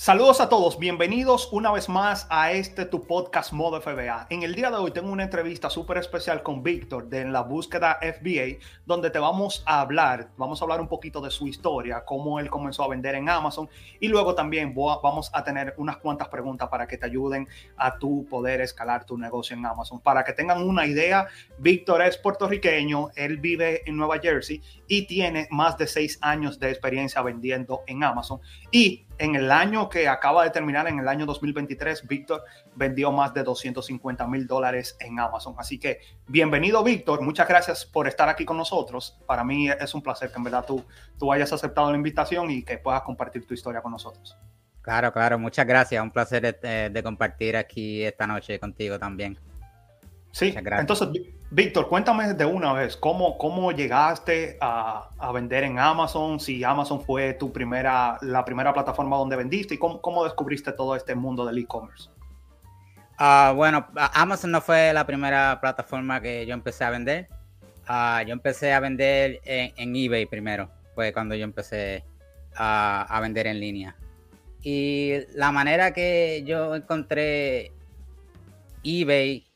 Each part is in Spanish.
Saludos a todos, bienvenidos una vez más a este tu podcast Modo FBA. En el día de hoy tengo una entrevista súper especial con Víctor de La Búsqueda FBA, donde te vamos a hablar, vamos a hablar un poquito de su historia, cómo él comenzó a vender en Amazon y luego también vamos a tener unas cuantas preguntas para que te ayuden a tu poder escalar tu negocio en Amazon. Para que tengan una idea, Víctor es puertorriqueño, él vive en Nueva Jersey y tiene más de seis años de experiencia vendiendo en Amazon y en el año que acaba de terminar, en el año 2023, Víctor vendió más de 250 mil dólares en Amazon. Así que bienvenido, Víctor. Muchas gracias por estar aquí con nosotros. Para mí es un placer que en verdad tú, tú hayas aceptado la invitación y que puedas compartir tu historia con nosotros. Claro, claro. Muchas gracias. Un placer de, de compartir aquí esta noche contigo también. Sí, entonces, Víctor, cuéntame de una vez, ¿cómo, cómo llegaste a, vender en Amazon? Si Amazon fue tu primera, la primera plataforma donde vendiste y cómo, descubriste todo este mundo del e-commerce. Ah, bueno, Amazon no fue la primera plataforma que yo empecé a vender. Ah, yo empecé a vender en, eBay primero, fue cuando yo empecé a, a vender en línea. Y la manera que yo encontré eBay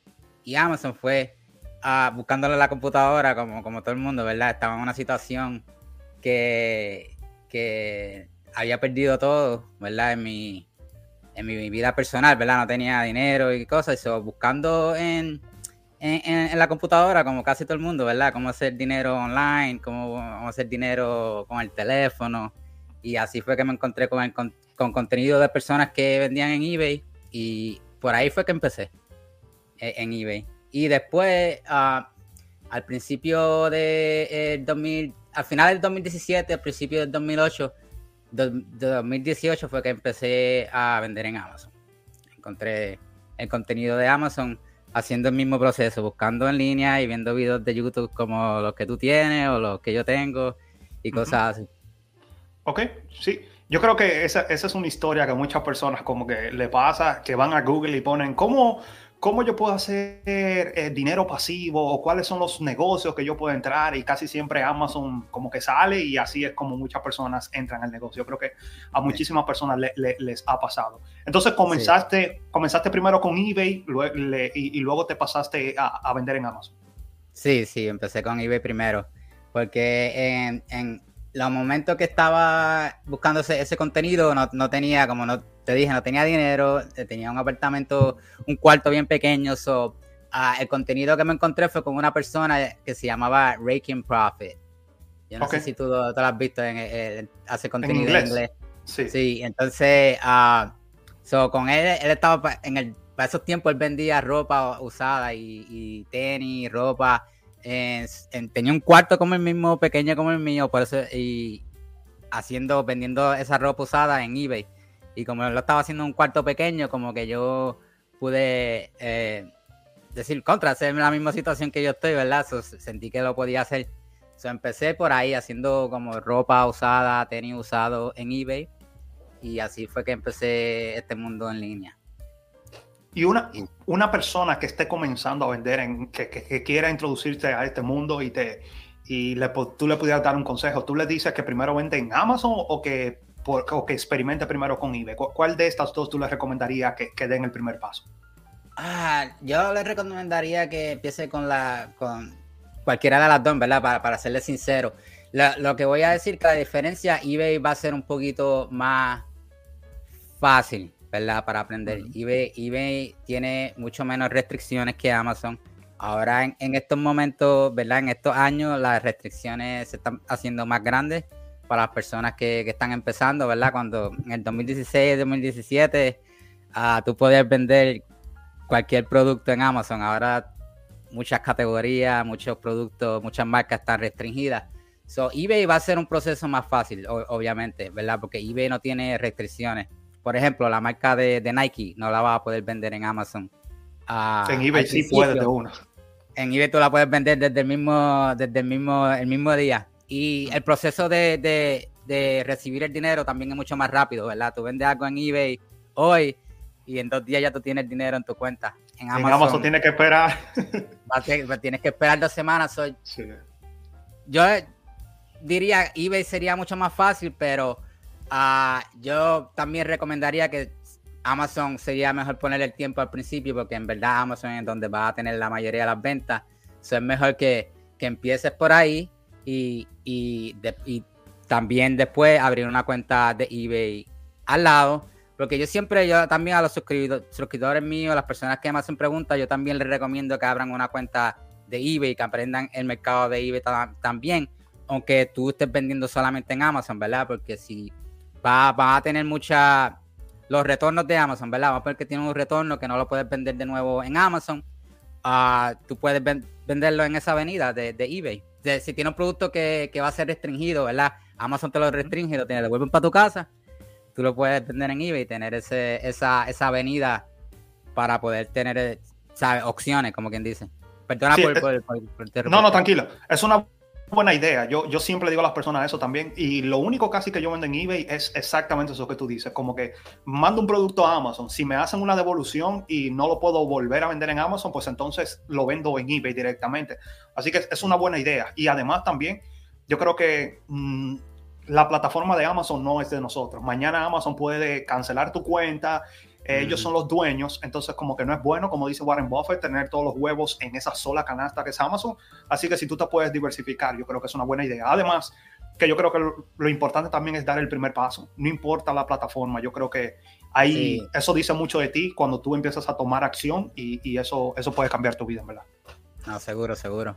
y Amazon fue uh, buscándole la computadora, como, como todo el mundo, ¿verdad? Estaba en una situación que, que había perdido todo, ¿verdad? En mi, en mi vida personal, ¿verdad? No tenía dinero y cosas, eso, buscando en, en, la computadora, como casi todo el mundo, ¿verdad? Cómo hacer dinero online, cómo, hacer dinero con el teléfono. Y así fue que me encontré con, con, con contenido de personas que vendían en eBay y por ahí fue que empecé. E, en eBay. Y después, ah, al principio de 2000, eh, al final del 2017, al principio del 2008, de 2018 fue que empecé a vender en Amazon. Encontré el contenido de Amazon haciendo el mismo proceso, buscando en línea y viendo videos de YouTube como los que tú tienes o los que yo tengo y cosas así. Ok, sí. Yo creo que esa, esa, es una historia que muchas personas como que le pasa, que van a Google y ponen, ¿cómo, ¿Cómo yo puedo hacer eh, dinero pasivo o cuáles son los negocios que yo puedo entrar? Y casi siempre Amazon como que sale y así es como muchas personas entran al negocio. Yo creo que a muchísimas personas les ha pasado. Entonces comenzaste, comenzaste primero con eBay y, luego te pasaste a, vender en Amazon. Sí, sí, empecé con eBay primero. Porque en, en los momentos que estaba buscando ese, contenido no, no tenía como no te dije, no tenía dinero, eh, tenía un apartamento, un cuarto bien pequeño. So, ah, el contenido que me encontré fue con una persona que se llamaba Raking Profit. Yo no sé si tú, lo has visto, en, hace contenido en inglés. Sí. sí, entonces, uh, so, con él, él estaba en el, para esos tiempos, él vendía ropa usada y, tenis, ropa. Tenía un cuarto como el mismo, pequeño como el mío, por eso, y haciendo, vendiendo esa ropa usada en eBay. Y como lo estaba haciendo en un cuarto pequeño, como que yo pude eh, decir contra, hacerme la misma situación que yo estoy, ¿verdad? sentí que lo podía hacer. So, empecé por ahí haciendo como ropa usada, tenis usado en eBay. Y así fue que empecé este mundo en línea. Y una, una persona que esté comenzando a vender, en, que, que, quiera introducirse a este mundo y, te, y le, tú le pudieras dar un consejo, ¿tú le dices que primero vende en Amazon o que o que experimente primero con eBay? ¿Cuál de estas dos tú le recomendarías que, que, den el primer paso? Ah, yo le recomendaría que empiece con la con cualquiera de las dos, ¿verdad? Para, para serle sincero. lo que voy a decir que la diferencia, eBay va a ser un poquito más fácil, ¿verdad? Para aprender. eBay, eBay tiene mucho menos restricciones que Amazon. Ahora en, en, estos momentos, ¿verdad? En estos años las restricciones se están haciendo más grandes para las personas que, están empezando, ¿verdad? Cuando en el 2016, 2017, uh, tú podías vender cualquier producto en Amazon. Ahora muchas categorías, muchos productos, muchas marcas están restringidas. So, eBay va a ser un proceso más fácil, obviamente, ¿verdad? Porque eBay no tiene restricciones. Por ejemplo, la marca de, Nike no la va a poder vender en Amazon. Ah, en eBay sí puedes de una. En eBay tú la puedes vender desde el mismo, desde el mismo, el mismo día. Y el proceso de, recibir el dinero también es mucho más rápido, ¿verdad? Tú vendes algo en eBay hoy y en dos días ya tú tienes dinero en tu cuenta. En Amazon, tienes que esperar. tienes que esperar dos semanas. Yo diría eBay sería mucho más fácil, pero Ah, yo también recomendaría que Amazon sería mejor poner el tiempo al principio porque en verdad Amazon es donde va a tener la mayoría de las ventas. Eso es mejor que, que empieces por ahí y, y, también después abrir una cuenta de eBay al lado. Porque yo siempre, yo también a los suscriptores, míos, las personas que me hacen preguntas, yo también les recomiendo que abran una cuenta de eBay, que aprendan el mercado de eBay también, aunque tú estés vendiendo solamente en Amazon, ¿verdad? Porque si va, va a tener mucha los retornos de Amazon, ¿verdad? Vamos a ver que tiene un retorno que no lo puedes vender de nuevo en Amazon. Uh, tú puedes venderlo en esa avenida de, eBay. si tiene un producto que, va a ser restringido, ¿verdad? Amazon te lo restringe, lo tiene, devuelven para tu casa. Tú lo puedes vender en eBay y tener ese, esa, esa avenida para poder tener opciones, como quien dice. Perdona por, por, No, no, tranquilo. Es una buena idea. Yo, yo siempre digo a las personas eso también. Y lo único casi que yo vendo en eBay es exactamente eso que tú dices. Como que mando un producto a Amazon. Si me hacen una devolución y no lo puedo volver a vender en Amazon, pues entonces lo vendo en eBay directamente. Así que es una buena idea. Y además también, yo creo que mm, la plataforma de Amazon no es de nosotros. Mañana Amazon puede cancelar tu cuenta ellos son los dueños, entonces como que no es bueno, como dice Warren Buffett, tener todos los huevos en esa sola canasta que es Amazon. Así que si tú te puedes diversificar, yo creo que es una buena idea. Además, que yo creo que lo, importante también es dar el primer paso. No importa la plataforma, yo creo que ahí eso dice mucho de ti cuando tú empiezas a tomar acción y, y eso, eso puede cambiar tu vida, verdad. No, seguro, seguro.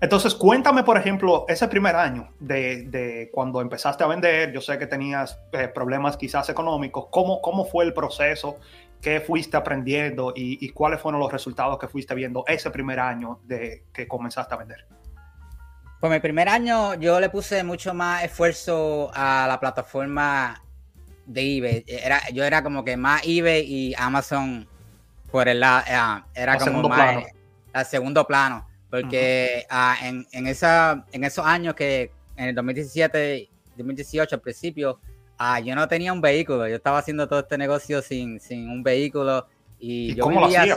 Entonces, cuéntame, por ejemplo, ese primer año de, cuando empezaste a vender, yo sé que tenías eh, problemas quizás económicos, ¿cómo, ¿cómo fue el proceso? ¿Qué fuiste aprendiendo y, cuáles fueron los resultados que fuiste viendo ese primer año de que comenzaste a vender? Pues mi primer año yo le puse mucho más esfuerzo a la plataforma de eBay. Era, yo era como que más eBay y Amazon por el lado, eh, era como más el segundo plano porque ah, en, en, esa, en esos años que en el 2017, 2018 al principio, ah, yo no tenía un vehículo. Yo estaba haciendo todo este negocio sin, sin un vehículo. Y, yo cómo vivía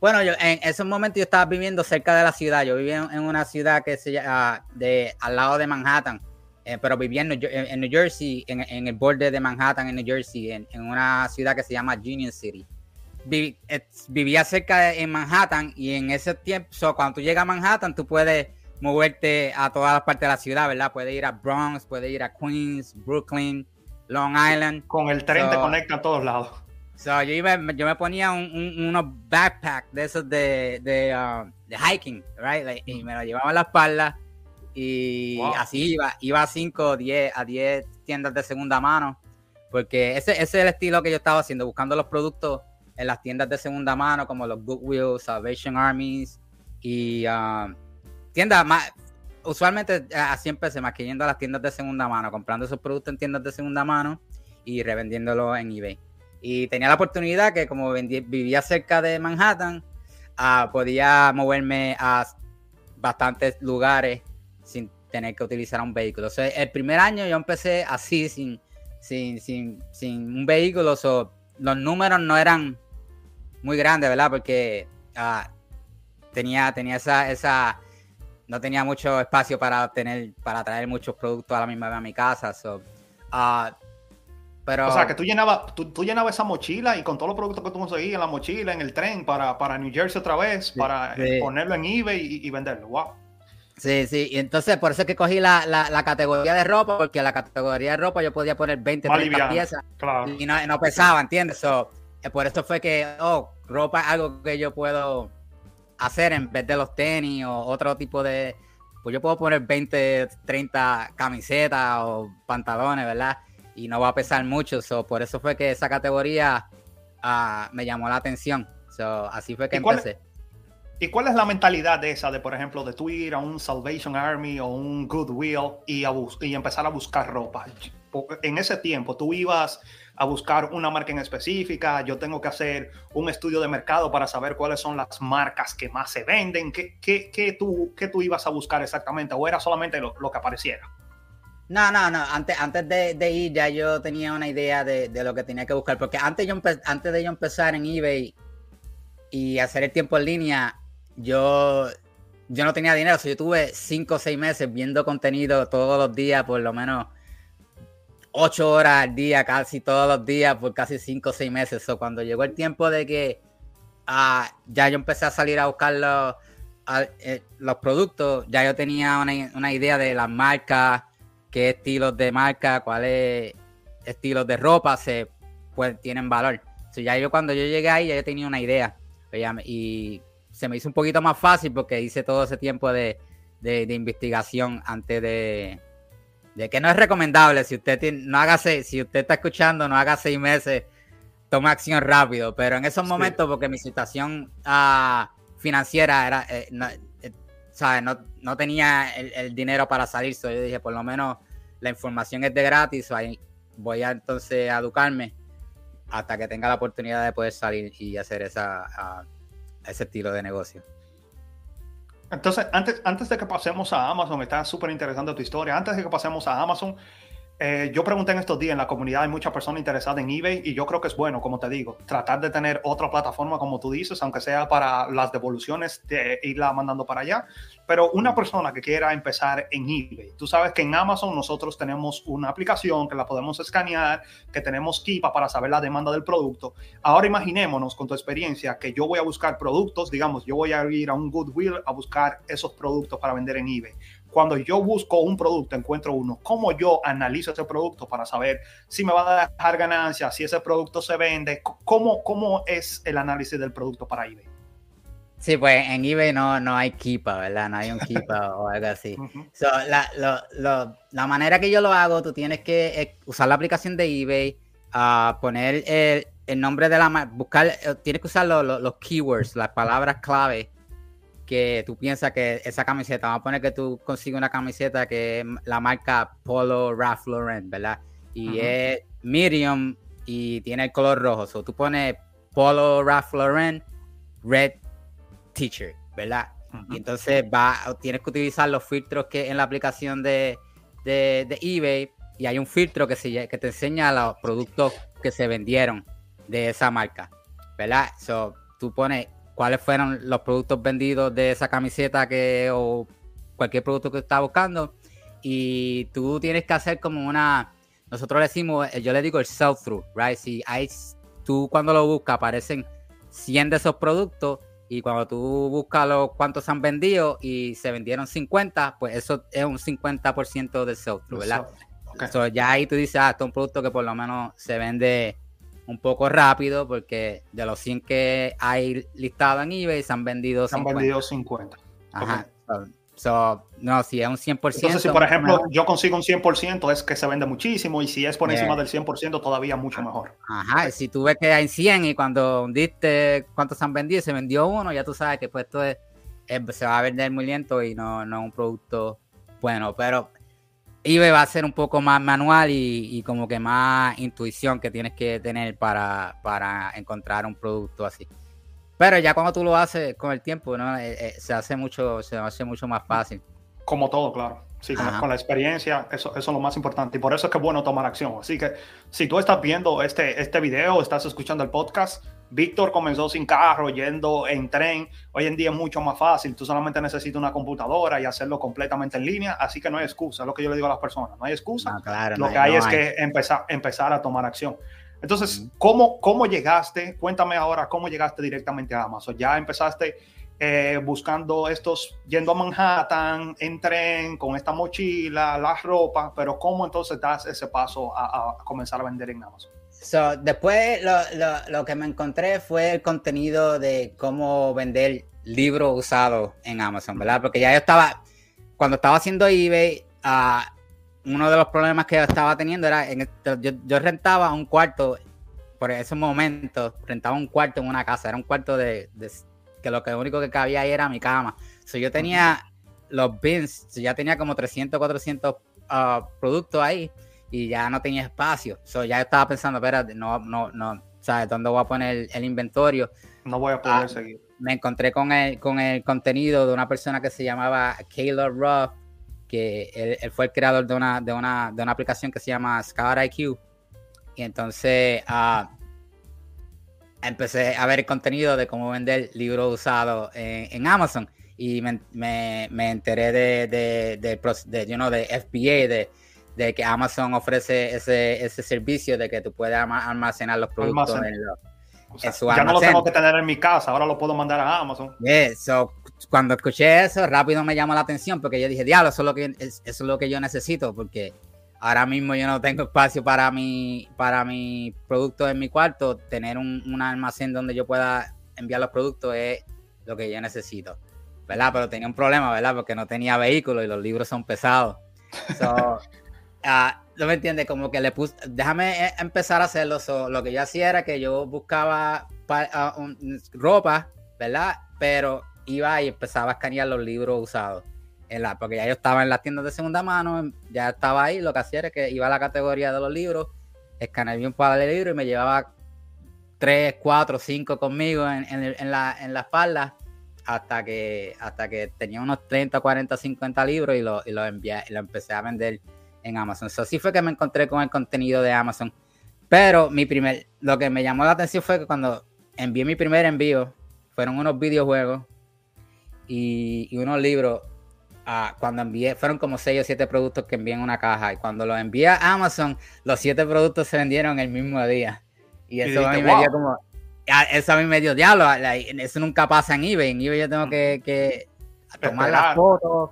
Bueno, yo, en esos momentos yo estaba viviendo cerca de la ciudad. Yo vivía en, una ciudad que se llama de, al lado de Manhattan. Eh, pero vivía en New, Jersey, en, el borde de Manhattan, en New Jersey, en, en una ciudad que se llama Union City vivía cerca de, en Manhattan y en ese tiempo, cuando tú llegas a Manhattan, tú puedes moverte a todas las partes de la ciudad, ¿verdad? Puedes ir a Bronx, puedes ir a Queens, Brooklyn, Long Island. Con el tren te conecta a todos lados. yo, yo me ponía un, unos backpacks de esos de, de, uh, hiking, right? y me lo llevaba a la espalda y así iba, iba a 5 o 10 a 10 tiendas de segunda mano, porque ese, ese es el estilo que yo estaba haciendo, buscando los productos en las tiendas de segunda mano como los Goodwill, Salvation Armies y uh, tiendas más. Usualmente eh, así empecé, más que yendo a las tiendas de segunda mano, comprando esos productos en tiendas de segunda mano y revendiéndolos en eBay. Y tenía la oportunidad que como vivía cerca de Manhattan, uh, podía moverme a bastantes lugares sin tener que utilizar un vehículo. El primer año yo empecé así, sin, sin, sin, sin un vehículo. los números no eran muy grande, ¿verdad? Porque ah, tenía, tenía esa, esa, no tenía mucho espacio para tener, para traer muchos productos a la misma vez a mi casa. Ah, pero... O sea, que tú llenabas, tú, llenabas esa mochila y con todos los productos que tú conseguías en la mochila, en el tren, para, para New Jersey otra vez, para ponerlo en eBay y, venderlo. Wow. Sí, sí, y entonces por eso es que cogí la, la, categoría de ropa, porque la categoría de ropa yo podía poner 20, 30 piezas y no, no pesaba, ¿entiendes? So, por eso fue que, oh, ropa es algo que yo puedo hacer en vez de los tenis o otro tipo de... Pues yo puedo poner 20, 30 camisetas o pantalones, ¿verdad? Y no va a pesar mucho. So, por eso fue que esa categoría ah, me llamó la atención. So, así fue que empecé. ¿Y cuál es la mentalidad de esa, de por ejemplo, de tú ir a un Salvation Army o un Goodwill y, y empezar a buscar ropa? En ese tiempo, tú ibas a buscar una marca en específica, yo tengo que hacer un estudio de mercado para saber cuáles son las marcas que más se venden, qué, qué, tú, qué tú ibas a buscar exactamente, o era solamente lo, que apareciera. No, no, no. Antes, antes de, ir ya yo tenía una idea de, lo que tenía que buscar. Porque antes, yo antes de yo empezar en eBay y hacer el tiempo en línea, yo, yo no tenía dinero. yo tuve cinco o seis meses viendo contenido todos los días, por lo menos ocho horas al día, casi todos los días, por casi cinco o seis meses. So, cuando llegó el tiempo de que ah, ya yo empecé a salir a buscar los, eh, los productos, ya yo tenía una, idea de las marcas, qué estilos de marca, cuáles estilos de ropa se pues, tienen valor. So, ya yo cuando yo llegué ahí, ya yo tenía una idea. Y se me hizo un poquito más fácil porque hice todo ese tiempo de, investigación antes de, de que no es recomendable. Si usted no haga si usted está escuchando, no haga seis meses, tome acción rápido. Pero en esos momentos, porque mi situación uh, financiera era, eh, no, eh, no, no, tenía el, dinero para salir, yo dije, por lo menos la información es de gratis, ahí voy a entonces a educarme hasta que tenga la oportunidad de poder salir y hacer esa, ese estilo de negocio. Entonces, antes, antes de que pasemos a Amazon, está súper interesante tu historia. Antes de que pasemos a Amazon, eh, yo pregunté en estos días en la comunidad, hay muchas personas interesadas en eBay y yo creo que es bueno, como te digo, tratar de tener otra plataforma, como tú dices, aunque sea para las devoluciones, de irla mandando para allá. Pero una persona que quiera empezar en eBay, tú sabes que en Amazon nosotros tenemos una aplicación que la podemos escanear, que tenemos Kipa para saber la demanda del producto. Ahora imaginémonos con tu experiencia que yo voy a buscar productos, digamos, yo voy a ir a un Goodwill a buscar esos productos para vender en eBay cuando yo busco un producto, encuentro uno, ¿cómo yo analizo ese producto para saber si me va a dejar ganancias, si ese producto se vende? ¿Cómo, cómo es el análisis del producto para eBay? Sí, pues en eBay no, no hay Keepa, ¿verdad? No hay un Keepa o algo así. la, manera que yo lo hago, tú tienes que eh, usar la aplicación de eBay, uh, poner el, el, nombre de la buscar, eh, tienes que usar los keywords, las palabras clave que tú piensas que esa camiseta, vamos a poner que tú consigues una camiseta que es la marca Polo Ralph Lauren, ¿verdad? Y es medium y tiene el color rojo. So tú pones Polo Ralph Lauren Red T-shirt, ¿verdad? Y entonces va, tienes que utilizar los filtros que en la aplicación de, de, eBay y hay un filtro que, se, que te enseña los productos que se vendieron de esa marca, ¿verdad? So, tú pones cuáles fueron los productos vendidos de esa camiseta que o cualquier producto que estás buscando. Y tú tienes que hacer como una nosotros le decimos yo le digo el sell through right si hay tú cuando lo buscas aparecen 100 de esos productos y cuando tú buscas los cuántos han vendido y se vendieron 50 pues eso es un 50% del sell through verdad okay. ya ahí tú dices ah esto es un producto que por lo menos se vende un poco rápido porque de los 100 que hay listado en eBay se han vendido 50. Se han vendido 50. Ajá. no, si es un 100%. Entonces, si por ejemplo yo consigo un 100% es que se vende muchísimo y si es por encima del 100% todavía mucho mejor. Ajá, si tú ves que hay 100 y cuando hundiste cuántos se han vendido, se vendió uno, ya tú sabes que pues esto se va a vender muy lento y no, no es un producto bueno, pero eBay va a ser un poco más manual y, como que más intuición que tienes que tener para, para, encontrar un producto así. Pero ya cuando tú lo haces con el tiempo, ¿no? Eh, eh, se hace mucho, se hace mucho más fácil. Como todo, claro. Sí, con, la experiencia, eso, eso, es lo más importante. Y por eso es que es bueno tomar acción. Así que si tú estás viendo este, este video, estás escuchando el podcast, Víctor comenzó sin carro, yendo en tren. Hoy en día es mucho más fácil. Tú solamente necesitas una computadora y hacerlo completamente en línea. Así que no hay excusa. Es lo que yo le digo a las personas. No hay excusa. lo que hay, es que empezar, empezar a tomar acción. Entonces, ¿cómo, ¿cómo llegaste? Cuéntame ahora cómo llegaste directamente a Amazon. Ya empezaste eh, buscando estos, yendo a Manhattan en tren, con esta mochila, la ropa, pero ¿cómo entonces das ese paso a, comenzar a vender en Amazon? So, después lo, lo, que me encontré fue el contenido de cómo vender libros usados en Amazon, ¿verdad? Porque ya yo estaba, cuando estaba haciendo eBay, uh, uno de los problemas que yo estaba teniendo era, en yo, yo, rentaba un cuarto, por ese momento, rentaba un cuarto en una casa, era un cuarto de que lo que único que cabía ahí era mi cama. So, yo tenía los bins, ya tenía como 300, 400 ah, productos ahí y ya no tenía espacio. So, ya estaba pensando, espérate, no, no, no, ¿sabes? ¿Dónde voy a poner el, inventario? No voy a poder ah, seguir. Me encontré con el, con el contenido de una persona que se llamaba Kayla Ruff, que él, fue el creador de una, de, una, de una aplicación que se llama Scout IQ. Y entonces, uh, empecé a ver el contenido de cómo vender libros usados en, Amazon y me, me, enteré de, de, de, de, you know, de FBA, de, de que Amazon ofrece ese, ese servicio de que tú puedes almacenar los productos en, su Ya no lo tengo que tener en mi casa, ahora lo puedo mandar a Amazon. eso cuando escuché eso, rápido me llamó la atención porque yo dije, diablo, eso es lo que, eso es lo que yo necesito porque ahora mismo yo no tengo espacio para mi, para mi producto en mi cuarto. Tener un, un almacén donde yo pueda enviar los productos es lo que yo necesito. ¿Verdad? Pero tenía un problema, ¿verdad? Porque no tenía vehículo y los libros son pesados. So, Ah, no me entiende, como que le puse, déjame eh, empezar a hacerlo. lo que yo hacía era que yo buscaba ah, ropa, ¿verdad? Pero iba y empezaba a escanear los libros usados. En porque ya yo estaba en las tiendas de segunda mano, ya estaba ahí. Lo que hacía era que iba a la categoría de los libros, escaneaba un par de libros y me llevaba tres, cuatro, cinco conmigo en, en, la, en la espalda hasta que, hasta que tenía unos 30, 40, 50 libros y los lo envié y lo empecé a vender en Amazon. So, así fue que me encontré con el contenido de Amazon. Pero mi primer, lo que me llamó la atención fue que cuando envié mi primer envío, fueron unos videojuegos y, unos libros. Ah, cuando envié, fueron como 6 o 7 productos que envié en una caja. Y cuando los envié a Amazon, los 7 productos se vendieron el mismo día. Y eso a mí me dio como. Eso a mí me dio diablo. Eso nunca pasa en eBay. En eBay yo tengo que, que tomar las fotos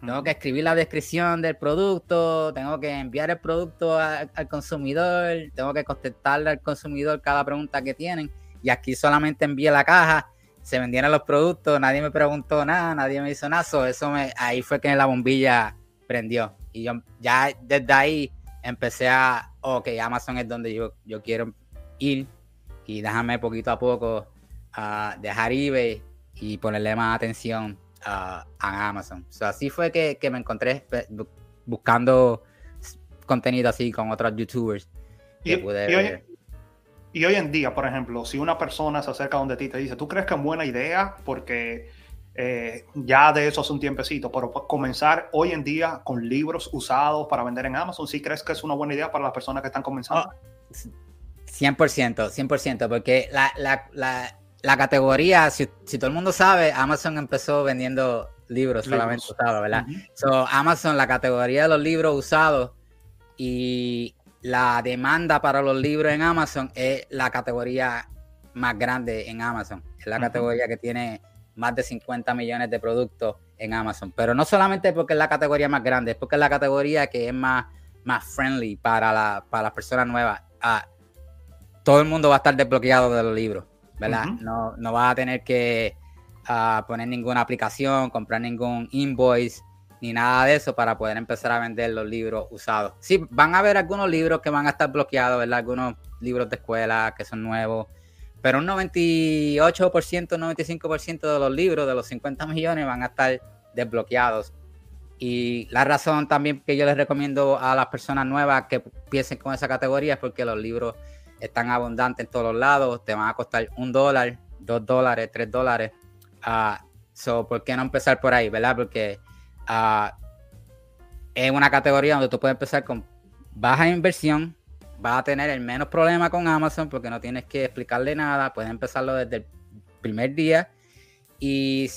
tengo que escribir la descripción del producto, tengo que enviar el producto al consumidor, tengo que contestarle al consumidor cada pregunta que tienen. Y aquí solamente envié la caja, se vendieron los productos, nadie me preguntó nada, nadie me hizo nada. eso me, ahí fue que la bombilla prendió. Y yo ya desde ahí empecé a, ok, Amazon es donde yo, yo quiero ir y déjame poquito a poco a dejar eBay y ponerle más atención a Amazon. así fue que, me encontré buscando contenido así con otros youtubers. y, hoy, en día, por ejemplo, si una persona se acerca donde ti y te dice, ¿tú crees que es buena idea? Porque eh, ya de eso hace un tiempecito, pero comenzar hoy en día con libros usados para vender en Amazon, ¿sí crees que es una buena idea para las personas que están comenzando? 100%, 100%, porque la, la categoría, si, todo el mundo sabe, Amazon empezó vendiendo libros, solamente usados, ¿verdad? so, Amazon, la categoría de los libros usados y la demanda para los libros en Amazon es la categoría más grande en Amazon. Es la categoría que tiene más de 50 millones de productos en Amazon. Pero no solamente porque es la categoría más grande, es porque es la categoría que es más, más friendly para, la, para las personas nuevas. Ah, todo el mundo va a estar desbloqueado de los libros. ¿verdad? no, no vas a tener que ah, poner ninguna aplicación, comprar ningún invoice ni nada de eso para poder empezar a vender los libros usados. Sí, van a haber algunos libros que van a estar bloqueados, ¿verdad? Algunos libros de escuela que son nuevos, pero un 98%, 95% de los libros de los 50 millones van a estar desbloqueados. Y la razón también que yo les recomiendo a las personas nuevas que piensen con esa categoría es porque los libros están abundantes en todos los lados, te van a costar un dólar, dos dólares, tres dólares. Uh, so, ¿Por qué no empezar por ahí, verdad? Porque uh, es una categoría donde tú puedes empezar con baja inversión, vas a tener el menos problema con Amazon porque no tienes que explicarle nada, puedes empezarlo desde el primer día. Y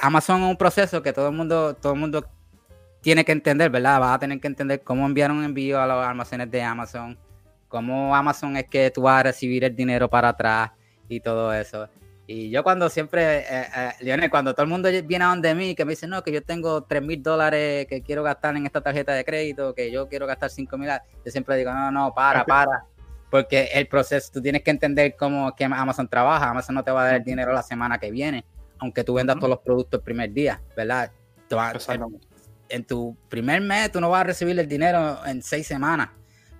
Amazon es un proceso que todo el mundo, todo el mundo tiene que entender, ¿verdad? Vas a tener que entender cómo enviar un envío a los almacenes de Amazon, cómo Amazon es que tú vas a recibir el dinero para atrás y todo eso. Y yo cuando siempre, eh, eh, Lionel, cuando todo el mundo viene a donde mí, que me dice, no, que yo tengo 3 mil dólares que quiero gastar en esta tarjeta de crédito, que yo quiero gastar 5 mil, yo siempre digo, no, no, para, para. Porque el proceso, tú tienes que entender cómo que Amazon trabaja. Amazon no te va a dar el dinero la semana que viene, aunque tú vendas todos los productos el primer día, ¿verdad? en, en tu primer mes tú no vas a recibir el dinero en seis semanas.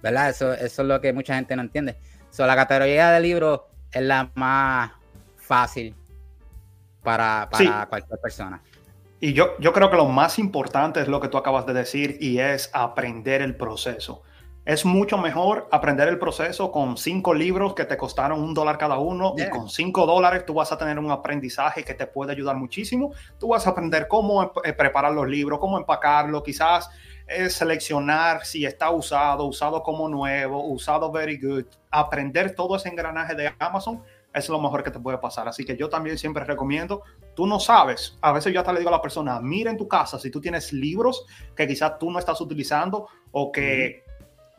¿verdad? Eso, eso es lo que mucha gente no entiende. So, la categoría de libro es la más fácil para, cualquier persona. Y yo, yo creo que lo más importante es lo que tú acabas de decir y es aprender el proceso. Es mucho mejor aprender el proceso con cinco libros que te costaron un dólar cada uno y con cinco dólares tú vas a tener un aprendizaje que te puede ayudar muchísimo. Tú vas a aprender cómo eh, preparar los libros, cómo empacarlo, quizás es seleccionar si está usado, usado como nuevo, usado very good, aprender todo ese engranaje de Amazon es lo mejor que te puede pasar. Así que yo también siempre recomiendo, tú no sabes, a veces yo hasta le digo a la persona, mira en tu casa si tú tienes libros que quizás tú no estás utilizando o que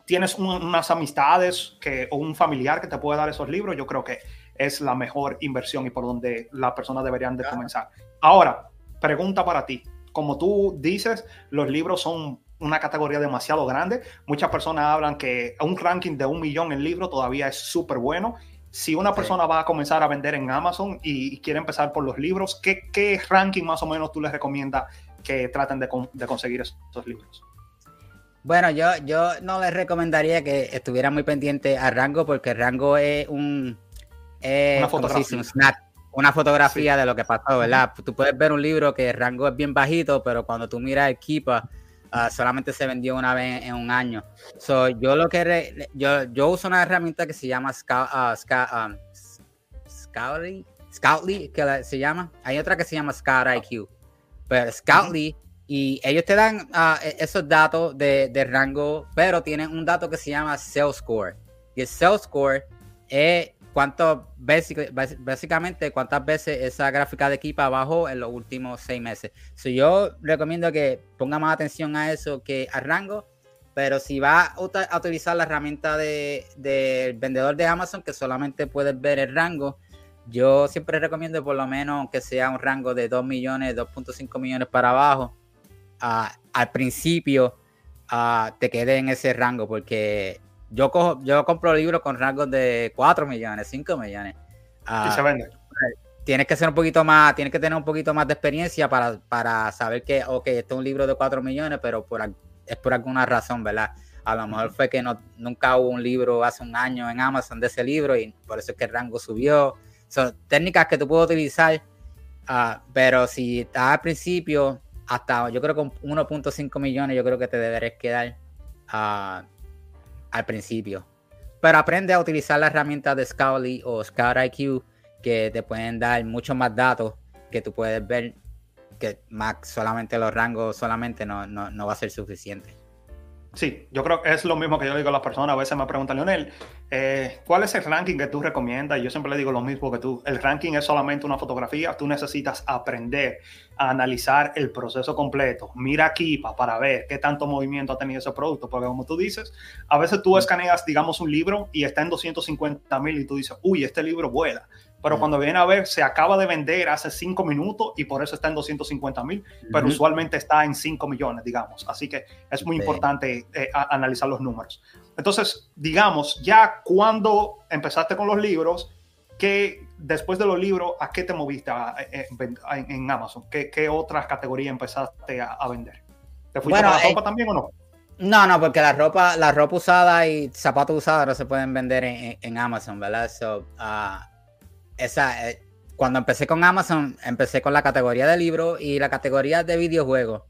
tienes unas amistades que, o un familiar que te puede dar esos libros, yo creo que es la mejor inversión y por donde las personas deberían de comenzar. Ahora, pregunta para ti. Como tú dices, los libros son una categoría demasiado grande. Muchas personas hablan que un ranking de un millón en libros todavía es súper bueno. Si una persona va a comenzar a vender en Amazon y, quiere empezar por los libros, ¿qué, ranking más o menos tú les recomiendas que traten de, conseguir esos libros? Bueno, yo, yo no les recomendaría que estuviera muy pendiente al rango porque rango es un... una fotografía. una fotografía de lo que pasó, ¿verdad? Tú puedes ver un libro que el rango es bien bajito, pero cuando tú miras el Kipa, Ah, solamente se vendió una vez en un año. So, yo lo que yo, yo uso una herramienta que se llama Scout, uh, Scoutly, que se llama. Hay otra que se llama Scout IQ. Pero Scoutly, y ellos te dan ah, e, esos datos de, de, rango, pero tienen un dato que se llama Sales Score. Y el Sales Score es cuánto, básicamente, cuántas veces esa gráfica de equipa bajó en los últimos seis meses. So, yo recomiendo que ponga más atención a eso que al rango, pero si va a utilizar la herramienta del de, vendedor de Amazon, que solamente puedes ver el rango, yo siempre recomiendo por lo menos que sea un rango de 2 millones, 2.5 millones para abajo. al principio te quede en ese rango porque yo cojo, yo compro libros con rangos de 4 millones, 5 millones. Uh, se vende. Tienes que ser un poquito más, tienes que tener un poquito más de experiencia para, saber que, ok, este es un libro de 4 millones, pero por, es por alguna razón, ¿verdad? A lo mejor fue que no, nunca hubo un libro hace un año en Amazon de ese libro y por eso es que el rango subió. Son técnicas que tú puedes utilizar, ah, pero si estás al principio, hasta yo creo que con 1.5 millones, yo creo que te deberías quedar. Uh, al principio. Pero aprende a utilizar la herramienta de Scoutly o Scout IQ que te pueden dar muchos más datos que tú puedes ver que más solamente los rangos solamente no, no, no va a ser suficiente. Sí, yo creo que es lo mismo que yo digo a las personas. A veces me preguntan, Leonel, eh, ¿cuál es el ranking que tú recomiendas? Y yo siempre le digo lo mismo que tú. El ranking es solamente una fotografía. Tú necesitas aprender a analizar el proceso completo. Mira aquí para ver qué tanto movimiento ha tenido ese producto. Porque como tú dices, a veces tú escaneas, digamos, un libro y está en 250 mil y tú dices, uy, este libro vuela pero cuando viene a ver, se acaba de vender hace cinco minutos y por eso está en 250 mil, pero usualmente está en 5 millones, digamos. Así que es muy importante eh, analizar los números. Entonces, digamos, ya cuando empezaste con los libros, ¿qué, después de los libros, ¿a qué te moviste en, Amazon? ¿Qué, otras categorías empezaste a, vender? ¿Te fuiste bueno, la ropa eh, también o no? No, no, porque la ropa, la ropa usada y zapatos usados no se pueden vender en, Amazon, ¿verdad? So, uh, esa, eh, cuando empecé con Amazon, empecé con la categoría de libros y la categoría de videojuegos.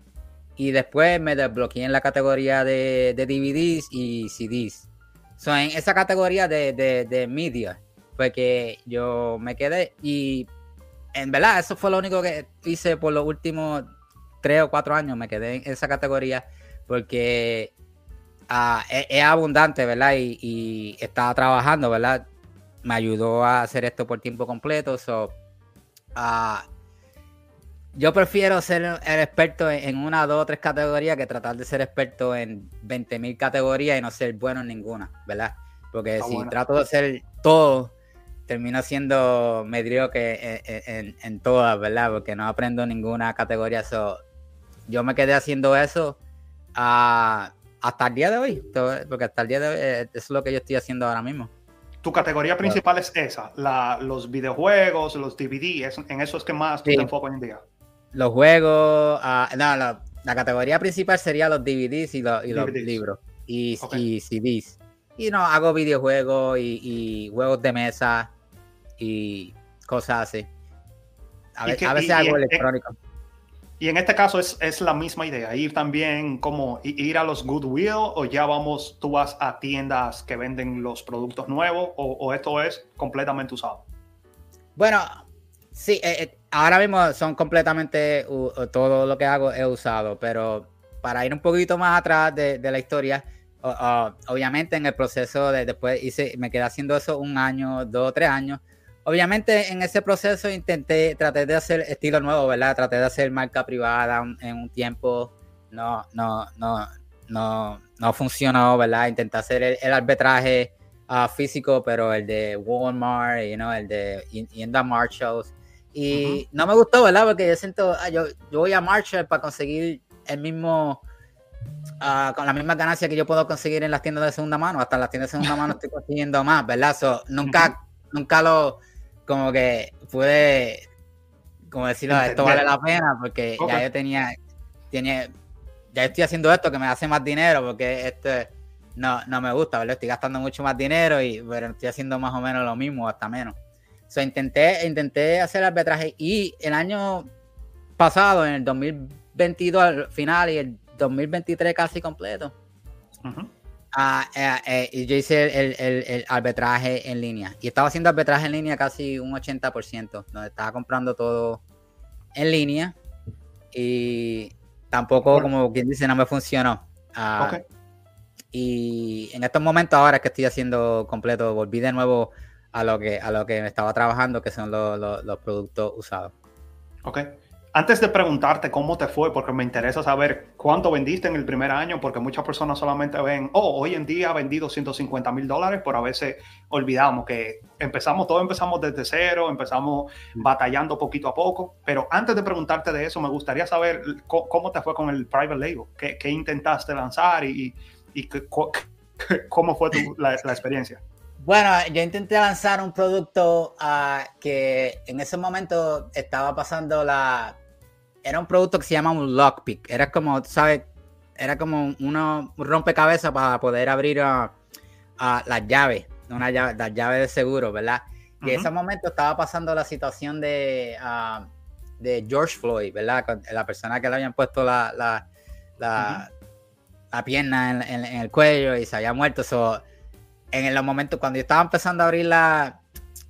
Y después me desbloqueé en la categoría de, DVDs y CDs. So, en esa categoría de, de, media fue que yo me quedé. Y en verdad, eso fue lo único que hice por los últimos tres o cuatro años. Me quedé en esa categoría porque ah, es, abundante, ¿verdad? Y estaba trabajando, ¿verdad? Me ayudó a hacer esto por tiempo completo. So, uh, yo prefiero ser el experto en una, dos o tres categorías que tratar de ser experto en 20.000 categorías y no ser bueno en ninguna, ¿verdad? Porque si trato de hacer todo, termino siendo mediocre en, en, todas, ¿verdad? Porque no aprendo ninguna categoría. So, yo me quedé haciendo eso uh, hasta el día de hoy, porque hasta el día de hoy eh, eso es lo que yo estoy haciendo ahora mismo tu categoría principal es esa, los videojuegos, los DVD, en eso es que más tú te enfocas hoy en día. Los juegos, uh, no, la categoría principal sería los DVDs y, los, libros y, CDs. Y no, hago videojuegos y, juegos de mesa y cosas así. A, veces hago electrónico. Y en este caso es, es, la misma idea, ir también como ir a los Goodwill o ya vamos, tú vas a tiendas que venden los productos nuevos o, esto es completamente usado. Bueno, sí, eh, eh, ahora mismo son completamente, todo lo que hago es usado, pero para ir un poquito más atrás de, la historia, obviamente en el proceso de después hice, me quedé haciendo eso un año, dos o tres años Obviamente en ese proceso intenté, traté de hacer estilo nuevo, ¿verdad? Traté de hacer marca privada en un tiempo, no, no, no, no, no funcionó, ¿verdad? Intenté hacer el, arbitraje ah, físico, pero el de Walmart, you know, el de yendo a Marshalls. Y no me gustó, ¿verdad? Porque yo siento, ah, yo, yo voy a Marshall para conseguir el mismo, uh, con la misma ganancia que yo puedo conseguir en las tiendas de segunda mano. Hasta en las tiendas de segunda mano estoy consiguiendo más, ¿verdad? So, nunca, nunca lo, como que pude, como decirlo, esto vale la pena porque ya yo tenía, tenía, ya estoy haciendo esto que me hace más dinero porque este no, no me gusta, ¿verdad? Estoy gastando mucho más dinero y pero estoy haciendo más o menos lo mismo, hasta menos. So, intenté, intenté hacer arbitraje y el año pasado, en el 2022 al final y el 2023 casi completo, ah, eh, eh, yo hice el, el, el, arbitraje en línea. Y estaba haciendo arbitraje en línea casi un 80%, donde estaba comprando todo en línea. Y tampoco, como quien dice, no me funcionó. Ah, y en estos momentos, ahora que estoy haciendo completo, volví de nuevo a lo que, a lo que me estaba trabajando, que son los, productos usados. Ok. Antes de preguntarte cómo te fue, porque me interesa saber cuánto vendiste en el primer año, porque muchas personas solamente ven, oh, hoy en día he vendido 150 mil dólares, pero a veces olvidamos que empezamos, todo empezamos desde cero, empezamos batallando poquito a poco. Pero antes de preguntarte de eso, me gustaría saber cómo te fue con el private label, qué, intentaste lanzar y, cómo fue la experiencia. Bueno, yo intenté lanzar un producto uh, que en ese momento estaba pasando la... Era un producto que se llama un lockpick. Era como, ¿sabes? Era como uno, un rompecabezas para poder abrir uh, las llaves, una llave, las llaves de seguro, ¿verdad? Y en ese momento estaba pasando la situación de, de George Floyd, ¿verdad? Con la persona que le habían puesto la, la, la, pierna en, el cuello y se había muerto. So, en los momentos cuando yo estaba empezando a abrir la,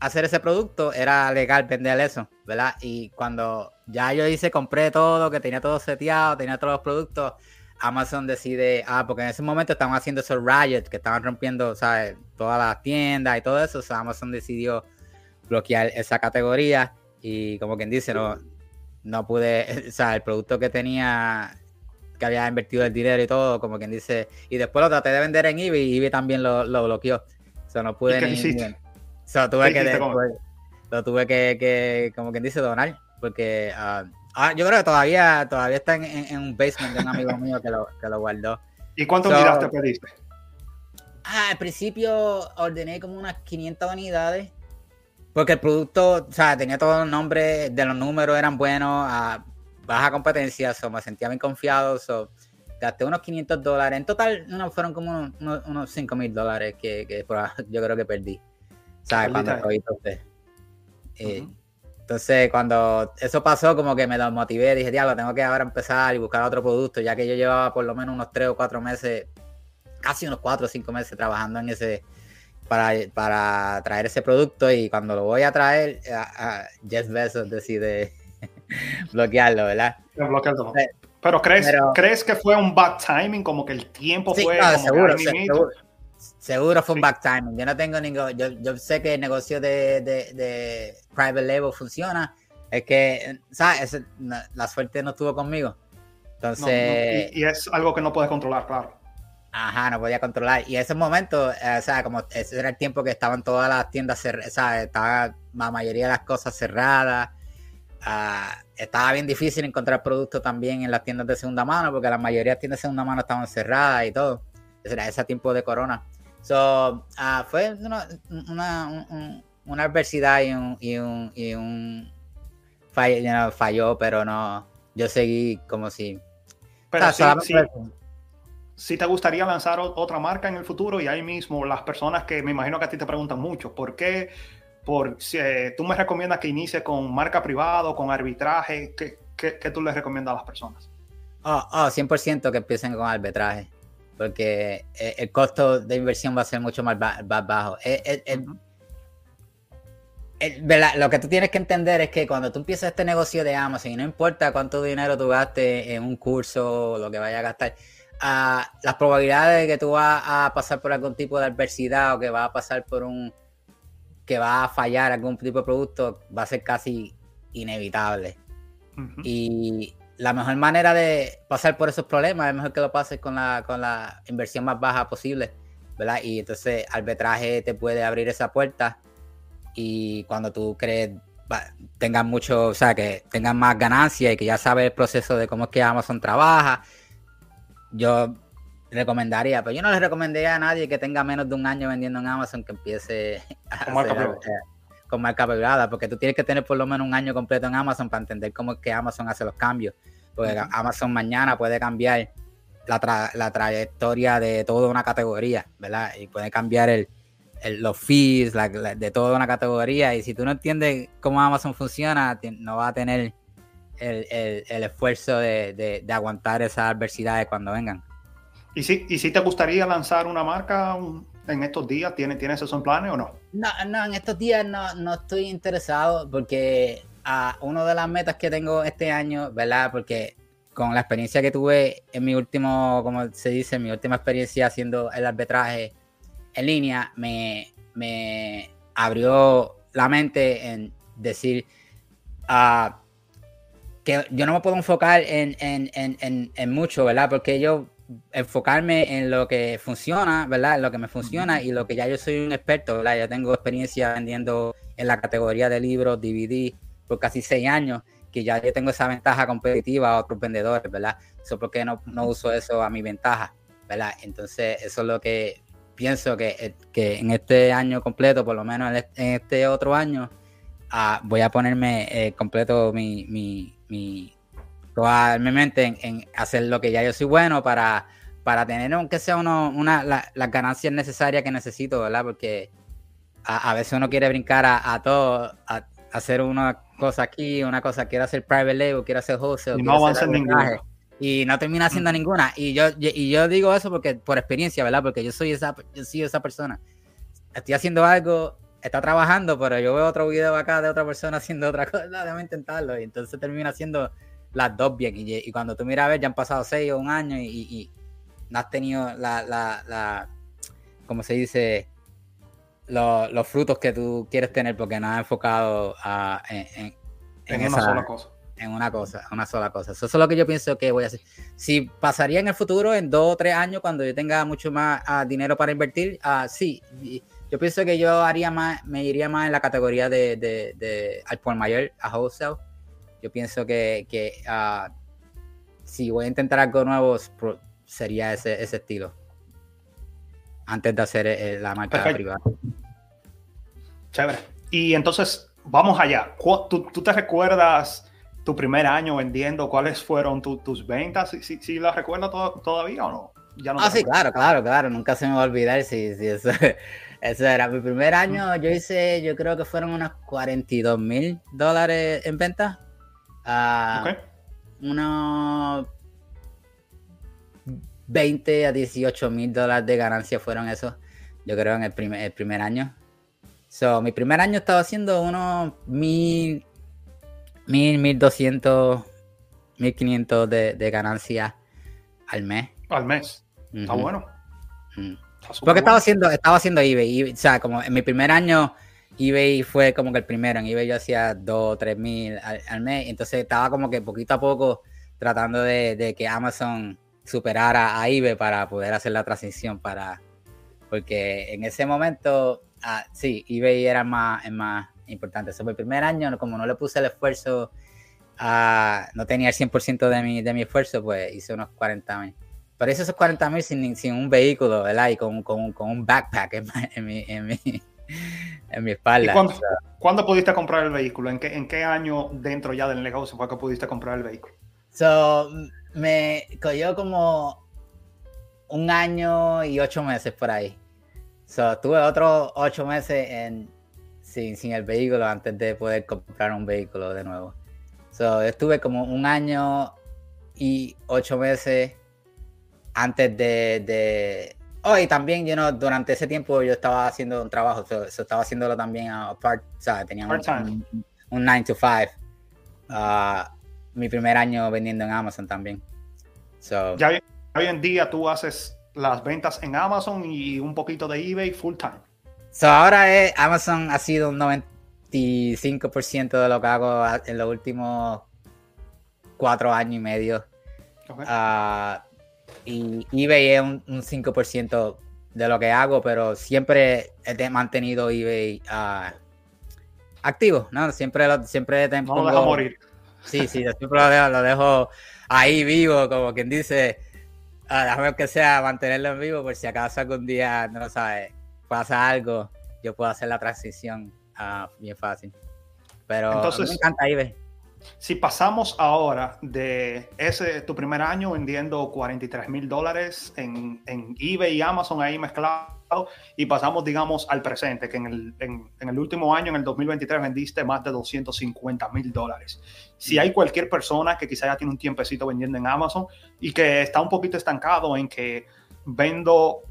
hacer ese producto, era legal vender eso, ¿verdad? Y cuando ya yo hice, compré todo, que tenía todo seteado, tenía todos los productos, Amazon decide, ah, porque en ese momento estaban haciendo esos riots que estaban rompiendo, ¿sabes? Todas las tiendas y todo eso, Amazon decidió bloquear esa categoría y como quien dice, no, no pude, o sea, el producto que tenía que había invertido el dinero y todo, como quien dice. Y después lo traté de vender en eBay y eBay también lo, lo bloqueó. O sea, no pude ni. O sea, tuve que, lo tuve que, que, como quien dice, donar. Porque ah, yo creo que todavía, todavía está en, en, un basement de un amigo mío que lo, que lo guardó. ¿Y cuántas unidades te pediste? Ah, al principio ordené como unas 500 unidades. Porque el producto, o sea, tenía todos los nombres de los números, eran buenos. Ah, baja competencia, so, me sentía bien confiado, so, gasté unos 500 dólares. En total no, fueron como unos, unos, 5 mil dólares que, que yo creo que perdí. ¿Sabes? Cuando eh, Entonces, cuando eso pasó, como que me motivé, dije, diablo, tengo que ahora empezar y buscar otro producto, ya que yo llevaba por lo menos unos 3 o 4 meses, casi unos 4 o 5 meses trabajando en ese, para, para traer ese producto y cuando lo voy a traer, a, Jeff Bezos decide bloquearlo, ¿verdad? Bloquearlo. Pero ¿crees, ¿crees que fue un bad timing? Como que el tiempo fue seguro, seguro, fue un bad timing. Yo no tengo ningún. Yo, yo sé que el negocio de, de, private label funciona. Es que, ¿sabes? la suerte no estuvo conmigo. Entonces. y, es algo que no puedes controlar, claro. Ajá, no podía controlar. Y ese momento, eh, o sea, como ese era el tiempo que estaban todas las tiendas cerradas, Estaba la mayoría de las cosas cerradas. Ah, estaba bien difícil encontrar productos también en las tiendas de segunda mano, porque la mayoría de tiendas de segunda mano estaban cerradas y todo. Era ese tiempo de corona. So, uh, fue una, una, una, adversidad y un, y un, y un falló, pero no. Yo seguí como si. Pero si te gustaría lanzar otra marca en el futuro y ahí mismo las personas que me imagino que a ti te preguntan mucho, ¿por qué? Por si eh, tú me recomiendas que inicie con marca privada, con arbitraje, ¿qué, qué, tú les recomiendas a las personas? Oh, oh, 100% que empiecen con arbitraje, porque eh, el, costo de inversión va a ser mucho más, bajo. Eh, lo que tú tienes que entender es que cuando tú empiezas este negocio de Amazon, y no importa cuánto dinero tú gastes en un curso o lo que vayas a gastar, uh, las probabilidades de que tú vas a pasar por algún tipo de adversidad o que vas a pasar por un que va a fallar algún tipo de producto va a ser casi inevitable. Y la mejor manera de pasar por esos problemas es mejor que lo pases con la, con la inversión más baja posible, ¿verdad? Y entonces arbitraje te puede abrir esa puerta y cuando tú crees tengan mucho, o sea, que tengan más ganancias y que ya sabes el proceso de cómo es que Amazon trabaja, yo recomendaría, pero yo no les recomendaría a nadie que tenga menos de un año vendiendo en Amazon que empiece a con marca, hacer, con marca privada, porque tú tienes que tener por lo menos un año completo en Amazon para entender cómo es que Amazon hace los cambios. Porque Amazon mañana puede cambiar la, la, trayectoria de toda una categoría, ¿verdad? Y puede cambiar el, los fees de toda una categoría. Y si tú no entiendes cómo Amazon funciona, no va a tener el, el, esfuerzo de, de, de aguantar esas adversidades cuando vengan. ¿Y si, ¿Y si te gustaría lanzar una marca en estos días? ¿Tienes, ¿tienes eso en planes o no? No, no, en estos días no, no estoy interesado porque a una de las metas que tengo este año, ¿verdad? Porque con la experiencia que tuve en mi último, como se dice, mi última experiencia haciendo el arbitraje en línea, me, me abrió la mente en decir uh, que yo no me puedo enfocar en, en, en, en, mucho, ¿verdad? Porque yo enfocarme en lo que funciona, ¿verdad? Lo que me funciona y lo que ya yo soy un experto, ¿verdad? Ya tengo experiencia vendiendo en la categoría de libros, DVD, por casi seis años, que ya yo tengo esa ventaja competitiva a otros vendedores, ¿verdad? Eso porque no, no uso eso a mi ventaja, ¿verdad? Entonces, eso es lo que pienso que, eh, que en este año completo, por lo menos en este otro año, ah, voy a ponerme eh, completo mi, mi probablemente en, hacer lo que ya yo soy bueno para, para tener aunque sea uno, una, las ganancias necesarias que necesito, ¿verdad? Porque a, veces uno quiere brincar a, todo, a, hacer una cosa aquí, una cosa, quiero hacer private label, quiero hacer wholesale. Y no avanza ninguna. Y no termina haciendo mm. ninguna. Y yo, y yo digo eso porque por experiencia, ¿verdad? Porque yo soy esa, yo soy esa persona. Estoy haciendo algo, está trabajando, pero yo veo otro video acá de otra persona haciendo otra cosa, déjame intentarlo. Y entonces termina haciendo las dos bien. Y, cuando tú miras a ver, ya han pasado seis o un año y, no has tenido la, la, la como se dice, los frutos que tú quieres tener porque no has enfocado en, en, una sola cosa. En una cosa, una sola cosa. Eso es lo que yo pienso que voy a hacer. Si pasaría en el futuro, en dos o tres años, cuando yo tenga mucho más ah, dinero para invertir, uh, sí. Yo pienso que yo haría más, me iría más en la categoría de, de, de al por mayor, a wholesale yo pienso que, que uh, si voy a intentar algo nuevo, sería ese, ese estilo. Antes de hacer eh, la marca privada. Chévere. Y entonces, vamos allá. ¿Tú, ¿Tú, te recuerdas tu primer año vendiendo? ¿Cuáles fueron tus ventas? ¿Si, si, las recuerdas todavía o no? Ya no ah, sí, claro, claro, claro. Nunca se me va a olvidar si, si eso, eso, era. Mi primer año, yo hice, yo creo que fueron unos 42 mil dólares en venta. Uh, Unos 20 a 18 mil dólares de ganancia fueron esos, yo creo, en el primer, el primer año. So, mi primer año estaba haciendo unos mil, mil, mil doscientos, mil quinientos de, de ganancia al mes. Al mes. Está bueno. Porque estaba haciendo, estaba haciendo eBay. O sea, como en mi primer año eBay fue como que el primero. En eBay yo hacía 2 o 3 mil al, mes. Entonces estaba como que poquito a poco tratando de, que Amazon superara a eBay para poder hacer la transición para... Porque en ese momento, ah, sí, eBay era más, más importante. Eso fue el primer año, como no le puse el esfuerzo, no tenía el 100% de mi, de mi esfuerzo, pues hice unos 40 mil. Pero hice esos 40 mil sin, sin, un vehículo, ¿verdad? Y con, con, con un backpack en mi, en mi, en mi espalda. cuándo, pudiste comprar el vehículo? ¿En qué, ¿En qué año dentro ya del negocio fue que pudiste comprar el vehículo? So, me cogió como un año y ocho meses por ahí. So, tuve otros ocho meses en, sin, sin el vehículo antes de poder comprar un vehículo de nuevo. So, estuve como un año y ocho meses antes de, Oh, y también, you know, durante ese tiempo yo estaba haciendo un trabajo, so, estaba haciéndolo también a part, o sea, tenía un, 9 to 5. Uh, mi primer año vendiendo en Amazon también. So, ya hoy en día tú haces las ventas en Amazon y un poquito de eBay full time. So, ahora es, Amazon ha sido un 95% de lo que hago en los últimos cuatro años y medio. Ah, y eBay es un, 5% de lo que hago, pero siempre he mantenido eBay uh, activo, ¿no? Siempre lo, siempre no lo dejo morir. Sí, sí, yo siempre lo dejo, ahí vivo, como quien dice, uh, déjame que sea mantenerlo en vivo por si acaso algún día, no lo sabes, pasa algo, yo puedo hacer la transición bien fácil. Pero Entonces, me encanta eBay. Si pasamos ahora de ese tu primer año vendiendo 43 mil dólares en, en, eBay y Amazon ahí mezclado y pasamos, digamos, al presente, que en el, en, el, último año, en el 2023, vendiste más de 250 mil dólares. Si hay cualquier persona que quizá ya tiene un tiempecito vendiendo en Amazon y que está un poquito estancado en que vendo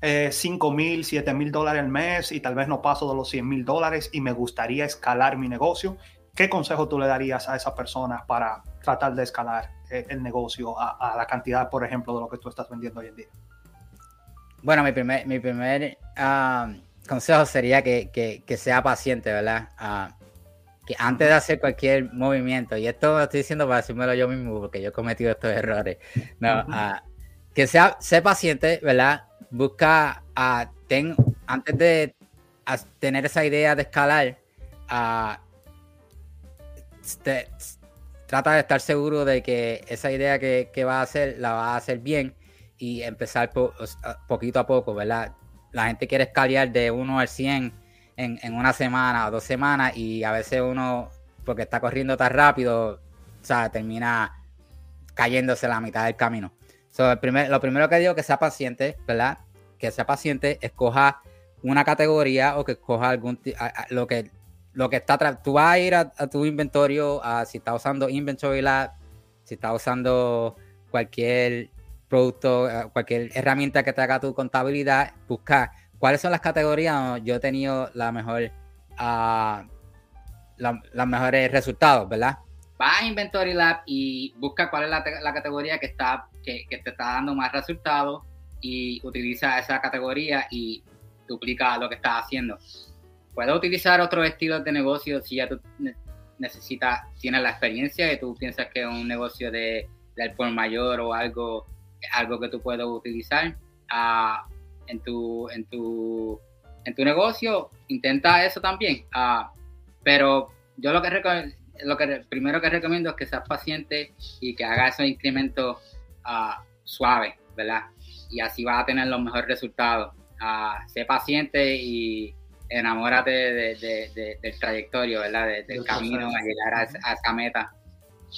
eh, 5 mil, 7 mil dólares al mes y tal vez no paso de los 100 mil dólares y me gustaría escalar mi negocio, ¿qué consejo tú le darías a esa persona para tratar de escalar eh, el negocio a, la cantidad, por ejemplo, de lo que tú estás vendiendo hoy en día? Bueno, mi primer, mi primer ah, consejo sería que, sea paciente, ¿verdad? Ah, que antes de hacer cualquier movimiento, y esto lo estoy diciendo para decírmelo yo mismo, porque yo he cometido estos errores, no, ah, que sea, sea paciente, ¿verdad? Busca, ten, antes de tener esa idea de escalar, trata de estar seguro de que esa idea que, que va a hacer la va a hacer bien y empezar poquito a poco, ¿verdad? La gente quiere escalar de 1 al 100 en, una semana o dos semanas y a veces uno, porque está corriendo tan rápido, o sea, termina cayéndose la mitad del camino. So, lo primero que digo que sea paciente, ¿verdad? Que sea paciente, escoja una categoría o que escoja algún lo que lo que está tú vas a ir a, tu inventario a si está usando Inventory Lab, si está usando cualquier producto, eh, cualquier herramienta que te haga tu contabilidad, buscar cuáles son las categorías yo he tenido la mejor, uh, los mejores resultados, ¿verdad? Va a Inventory Lab y busca cuál es la, categoría que, está, que, te está dando más resultados y utiliza esa categoría y duplica lo que estás haciendo. Puedes utilizar otros estilos de negocio si ya tú necesitas, tienes la experiencia y tú piensas que es un negocio de, del por mayor o algo algo que tú puedes utilizar ah, en, tu, en, tu, en tu negocio, intenta eso también. Ah, pero yo lo que, lo que primero que recomiendo es que seas paciente y que hagas esos incrementos uh, suaves, ¿verdad? Y así vas a tener los mejores resultados. sé paciente y enamórate de, del trayectorio, ¿verdad? del camino a llegar a, a esa meta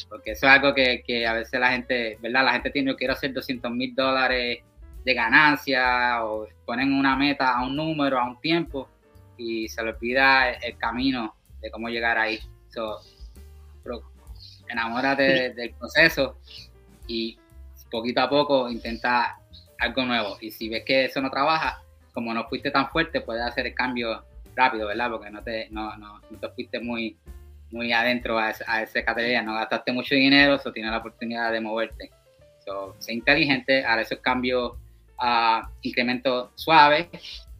porque eso es algo que, que, a veces la gente, ¿verdad? La gente tiene, yo quiero hacer 200 mil dólares de ganancia o ponen una meta a un número, a un tiempo y se le olvida el, camino de cómo llegar ahí. So, enamórate del proceso y poquito a poco intenta algo nuevo. Y si ves que eso no trabaja, como no fuiste tan fuerte, puedes hacer el cambio rápido, ¿verdad? Porque no te, no, no, no te fuiste muy, muy adentro a, a esa categoría, no gastaste mucho dinero, o tienes la oportunidad de moverte. So, sé inteligente, hará esos cambios a incrementos suaves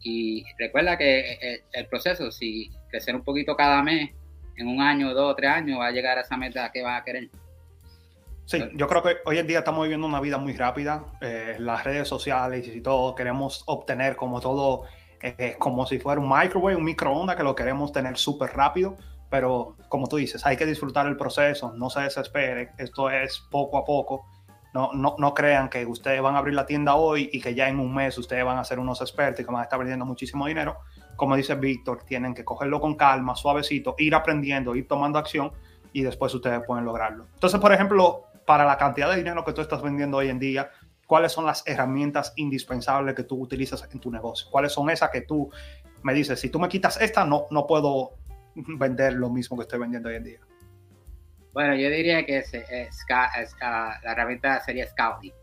y recuerda que el, el, proceso, si crecer un poquito cada mes, en un año, dos tres años, va a llegar a esa meta que vas a querer. Sí, yo creo que hoy en día estamos viviendo una vida muy rápida. Eh, las redes sociales y todo queremos obtener como todo, eh, como si fuera un microwave, un microondas, que lo queremos tener súper rápido pero como tú dices, hay que disfrutar el proceso, no se desespere, esto es poco a poco. No, no, no, crean que ustedes van a abrir la tienda hoy y que ya en un mes ustedes van a ser unos expertos y que van a estar perdiendo muchísimo dinero. Como dice Víctor, tienen que cogerlo con calma, suavecito, ir aprendiendo, ir tomando acción y después ustedes pueden lograrlo. Entonces, por ejemplo, para la cantidad de dinero que tú estás vendiendo hoy en día, ¿cuáles son las herramientas indispensables que tú utilizas en tu negocio? ¿Cuáles son esas que tú me dices, si tú me quitas esta, no, no puedo vender lo mismo que estoy vendiendo hoy en día? Bueno, yo diría que es, la herramienta sería Scouting,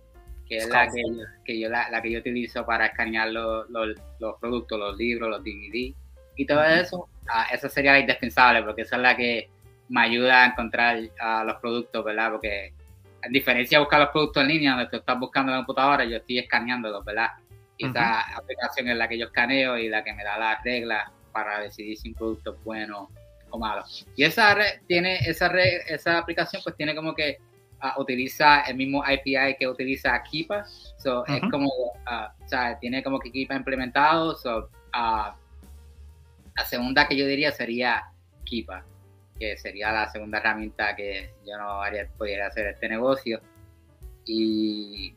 que es la que, yo, que yo, la, que yo utilizo para escanear los, los, productos, los libros, los DVD y todo eso. Ah, esa sería la indispensable porque esa es la que me ayuda a encontrar uh, los productos, ¿verdad? Porque en diferencia de buscar los productos en línea, donde tú estás buscando en la computadora, yo estoy escaneándolos, ¿verdad? Y esa aplicación es la que yo escaneo y la que me da las reglas para decidir si un producto es bueno o malo. Y esa red tiene, esa red, esa aplicación pues tiene como que ah, utiliza el mismo API que utiliza Kipa. So, Es como, ah, o sea, tiene como que Kipa implementado. So, la segunda que yo diría sería Kipa, que sería la segunda herramienta que yo no haría, pudiera hacer este negocio. Y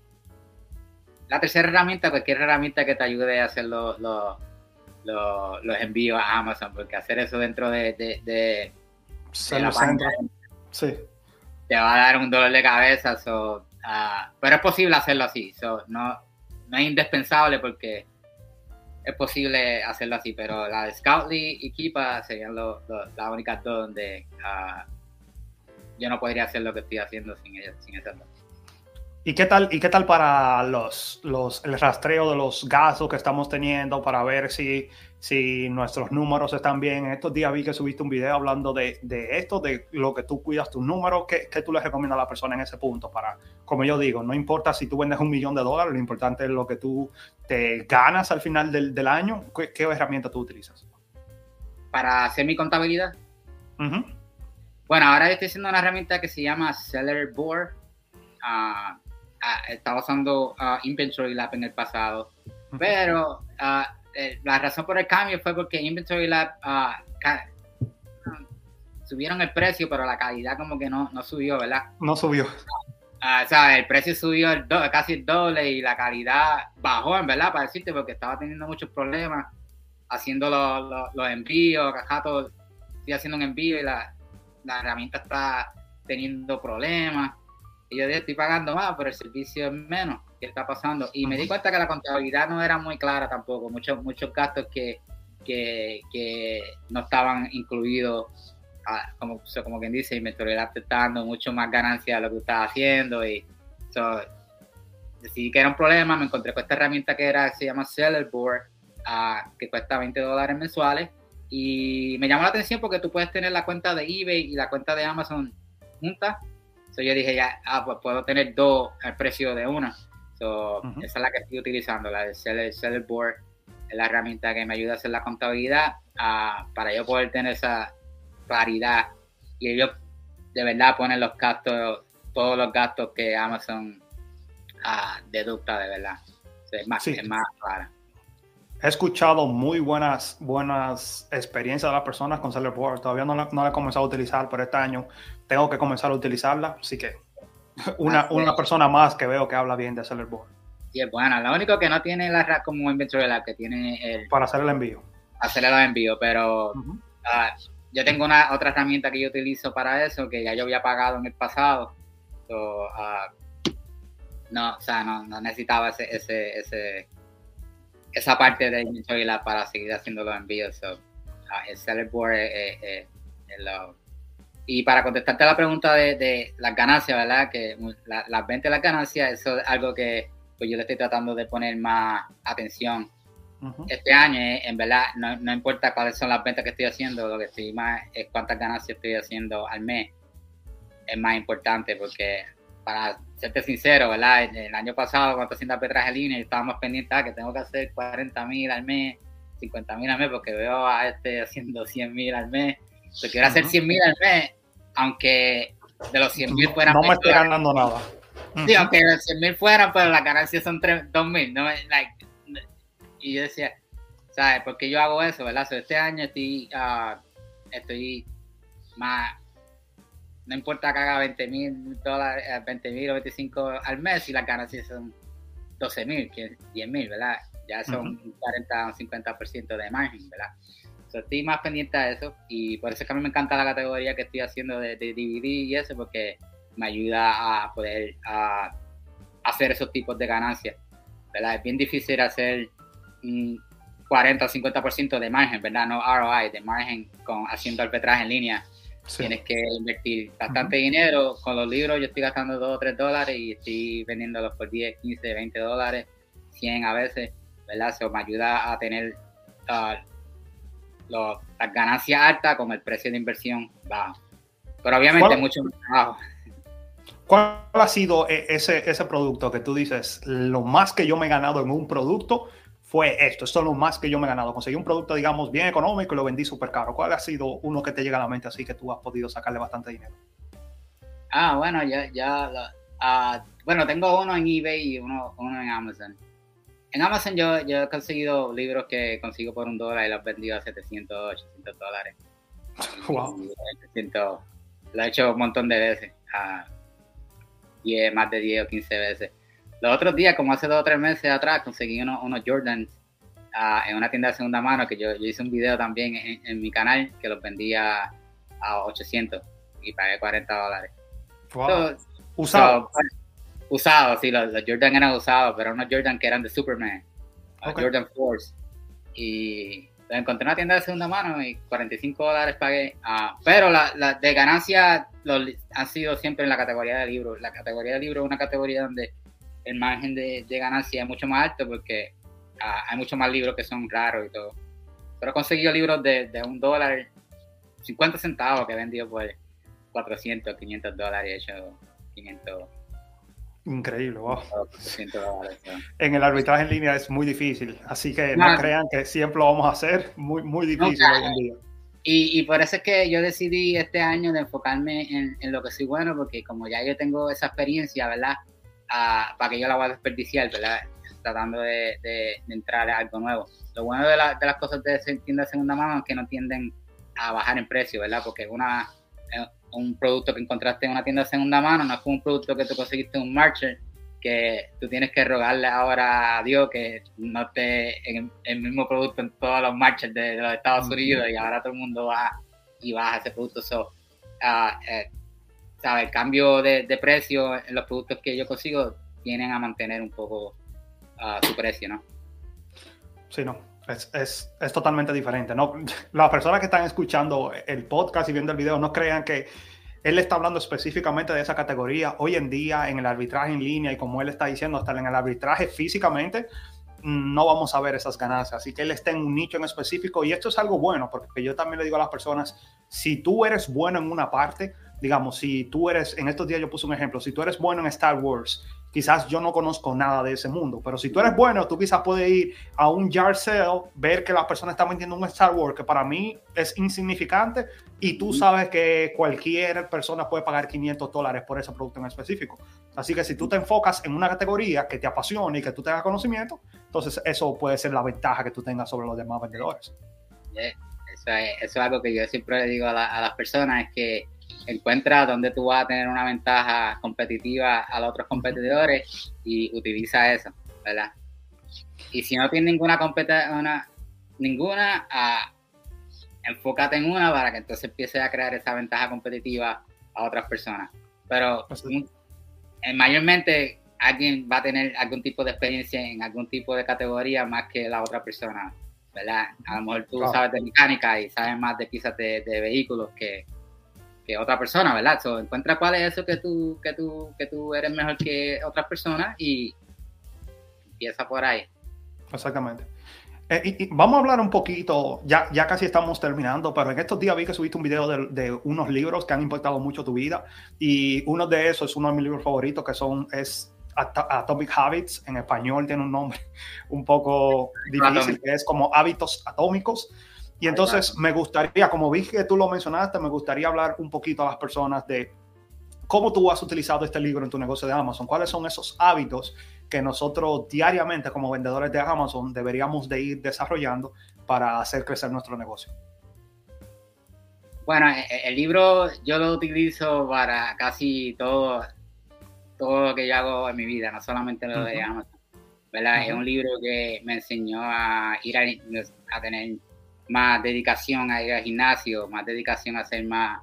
la tercera herramienta, cualquier herramienta que te ayude a hacer los, los, los, envíos a Amazon, porque hacer eso dentro de, de, la página sí. te va a dar un dolor de cabeza. Ah, pero es posible hacerlo así. no, no es indispensable porque es posible hacerlo así, pero la de Scoutly y Kipa serían las únicas donde uh, yo no podría hacer lo que estoy haciendo sin, sin esas dos. ¿Y qué tal, y qué tal para los, los, el rastreo de los gastos que estamos teniendo para ver si, si nuestros números están bien? En estos días vi que subiste un video hablando de, de esto, de lo que tú cuidas tus números. ¿Qué, ¿Qué, tú le recomiendas a la persona en ese punto? Para, como yo digo, no importa si tú vendes un millón de dólares, lo importante es lo que tú te ganas al final del, del año. ¿Qué, ¿Qué, herramienta tú utilizas? Para hacer mi contabilidad. Bueno, ahora estoy haciendo una herramienta que se llama Seller Board. Uh, estaba usando Inventory Lab en el pasado, pero eh, la razón por el cambio fue porque Inventory Lab subieron el precio, pero la calidad como que no, no subió, ¿verdad? No subió. o sea, el precio subió casi el doble y la calidad bajó, en verdad, para decirte, porque estaba teniendo muchos problemas haciendo los, los, envíos, acá estoy haciendo un envío y la, la herramienta está teniendo problemas. Y yo estoy pagando más, pero el servicio es menos. ¿Qué está pasando? Y me di cuenta que la contabilidad no era muy clara tampoco. Muchos, muchos gastos que, que, no estaban incluidos, ah, como, como quien dice, inventoriedad te está dando mucho más ganancia de lo que estaba haciendo. Y decidí que era un problema. Me encontré con esta herramienta que era, se llama Seller Board, ah, que cuesta 20 dólares mensuales. Y me llamó la atención porque tú puedes tener la cuenta de eBay y la cuenta de Amazon juntas yo dije, ya, ah, pues puedo tener dos al precio de una. Esa es la que estoy utilizando, la de Seller, Board. Es la herramienta que me ayuda a hacer la contabilidad para yo poder tener esa claridad. Y ellos de verdad ponen los gastos, todos los gastos que Amazon ah, deducta de verdad. es más, es más clara he escuchado muy buenas, buenas experiencias de las personas con Sellerboard. Todavía no la, no he comenzado a utilizar, pero este año tengo que comenzar a utilizarla. Así que una, ah, una persona más que veo que habla bien de Sellerboard. Sí, es buena. Lo único que no tiene la como Inventory Lab, que tiene el... Para hacer el envío. Hacer el envío, pero ah, yo tengo una otra herramienta que yo utilizo para eso, que ya yo había pagado en el pasado. Ah, no, o sea, no, no necesitaba ese, ese, ese esa parte de Inventory Lab para seguir haciendo los envíos. So, uh, el seller board es, lo... Y para contestarte a la pregunta de, de las ganancias, ¿verdad? Que las ventas y las ganancias, eso es algo que pues yo le estoy tratando de poner más atención este año. Eh, en verdad, no, no, importa cuáles son las ventas que estoy haciendo, lo que estoy más es cuántas ganancias estoy haciendo al mes. Es más importante porque para serte sincero, ¿verdad? El, año pasado, cuando haciendo arbitraje en línea, estábamos pendientes ah, que tengo que hacer 40 mil al mes, 50 mil al mes, porque veo a este haciendo 100 mil al mes. Yo quiero hacer 100 mil al mes, aunque de los 100 mil fueran. No me estoy ganando nada. Sí, aunque de los 100 mil fueran, pero las ganancias son 2 mil. No, like, y yo decía, ¿sabes? Porque yo hago eso, ¿verdad? este año estoy, uh, estoy más no importa que haga 20 mil dólares, 20 eh, mil o 25 al mes y las ganancias son 12 mil, 10 mil, ¿verdad? Ya son un 40 o 50% de margen, ¿verdad? Estoy más pendiente de eso y por eso es que a mí me encanta la categoría que estoy haciendo de, DVD y eso porque me ayuda a poder hacer esos tipos de ganancias, ¿verdad? Es bien difícil hacer un 40 o 50% de margen, ¿verdad? No ROI, de margen con haciendo arbitraje en línea Tienes que invertir bastante dinero. Con los libros yo estoy gastando 2 o 3 dólares y estoy vendiéndolos por 10, 15, 20 dólares, 100 a veces, ¿verdad? Eso me ayuda a tener uh, las ganancias altas con el precio de inversión bajo. Pero obviamente mucho más bajo. ¿Cuál ha sido e-, ese, ese producto que tú dices, lo más que yo me he ganado en un producto fue esto, esto es lo más que yo me he ganado. Conseguí un producto, digamos, bien económico y lo vendí súper caro. ¿Cuál ha sido uno que te llega a la mente así que tú has podido sacarle bastante dinero? Ah, bueno, ya, ya, uh, bueno, tengo uno en eBay y uno, uno en Amazon. En Amazon yo, yo he conseguido libros que consigo por un dólar y los he vendido a 700, 800 dólares. Wow. lo he hecho un montón de veces, uh, más de 10 o 15 veces. Los otros días, como hace dos o tres meses atrás, conseguí unos, unos Jordans uh, en una tienda de segunda mano que yo, yo hice un video también en, mi canal que los vendía a 800 y pagué 40 dólares. Wow. Usado. Usados, sí, los, Jordan eran usados, pero unos Jordan que eran de Superman, Jordan Force. Y los encontré en una tienda de segunda mano y 45 dólares pagué. Uh, pero la, la, de ganancia los, han sido siempre en la categoría de libros. La categoría de libros es una categoría donde el margen de, de ganancia es mucho más alto porque uh, hay muchos más libros que son raros y todo. Pero he conseguido libros de, de un dólar, 50 centavos que he vendido por 400, 500 dólares, hecho 500. Increíble, wow. En el arbitraje en línea es muy difícil, así que no, crean que siempre lo vamos a hacer, muy, muy difícil hoy en día. Y, y, por eso es que yo decidí este año de enfocarme en, en, lo que soy bueno, porque como ya yo tengo esa experiencia, ¿verdad? Ah, para que yo la voy a desperdiciar, ¿verdad? Tratando de, de, entrar a algo nuevo. Lo bueno de, la, de las cosas de tienda de segunda mano es que no tienden a bajar en precio, ¿verdad? Porque una, un producto que encontraste en una tienda de segunda mano, no es como un producto que tú conseguiste en un marcher, que tú tienes que rogarle ahora a Dios que no esté en el mismo producto en todos los marchers de, los Estados Unidos y ahora todo el mundo va y baja ese producto. So, uh, eh. El cambio de, precio en los productos que yo consigo tienen a mantener un poco uh, su precio, ¿no? Sí, no. Es, es, es, totalmente diferente. ¿no? Las personas que están escuchando el podcast y viendo el video no crean que él está hablando específicamente de esa categoría. Hoy en día, en el arbitraje en línea y como él está diciendo, hasta en el arbitraje físicamente, no vamos a ver esas ganancias. Así que él está en un nicho en específico y esto es algo bueno, porque yo también le digo a las personas, si tú eres bueno en una parte, digamos, si tú eres, en estos días yo puse un ejemplo, si tú eres bueno en Star Wars quizás yo no conozco nada de ese mundo, pero si tú eres bueno, tú quizás puedes ir a un yard sale, ver que las personas están vendiendo un Star Wars que para mí es insignificante y tú sabes que cualquier persona puede pagar 500 dólares por ese producto en específico. Así que si tú te enfocas en una categoría que te apasione y que tú tengas conocimiento, entonces eso puede ser la ventaja que tú tengas sobre los demás vendedores. Eso es, algo que yo siempre le digo a, a las personas, es que encuentra donde tú vas a tener una ventaja competitiva a los otros competidores y utiliza eso, ¿verdad? Y si no tienes ninguna competencia, ninguna, uh, enfócate en una para que entonces empieces a crear esa ventaja competitiva a otras personas. Pero eh, mayormente alguien va a tener algún tipo de experiencia en algún tipo de categoría más que la otra persona, ¿verdad? A lo mejor tú sabes de mecánica y sabes más de quizás de vehículos que, que otra persona, ¿verdad? So, encuentra cuál es eso que tú, que tú, que tú eres mejor que otras personas y empieza por ahí. Exactamente. Eh, y, vamos a hablar un poquito, ya, ya casi estamos terminando, pero en estos días vi que subiste un video de, de, unos libros que han impactado mucho tu vida y uno de esos es uno de mis libros favoritos que son, es Atomic Habits, en español tiene un nombre un poco difícil, que es como hábitos atómicos. Y entonces me gustaría, como vi que tú lo mencionaste, me gustaría hablar un poquito a las personas de cómo tú has utilizado este libro en tu negocio de Amazon, cuáles son esos hábitos que nosotros diariamente como vendedores de Amazon deberíamos de ir desarrollando para hacer crecer nuestro negocio. Bueno, e, e, el libro yo lo utilizo para casi todo, todo lo que yo hago en mi vida, no solamente lo de Amazon. ¿verdad? Es un libro que me enseñó a ir a, a tener más dedicación a ir al gimnasio, más dedicación a ser más,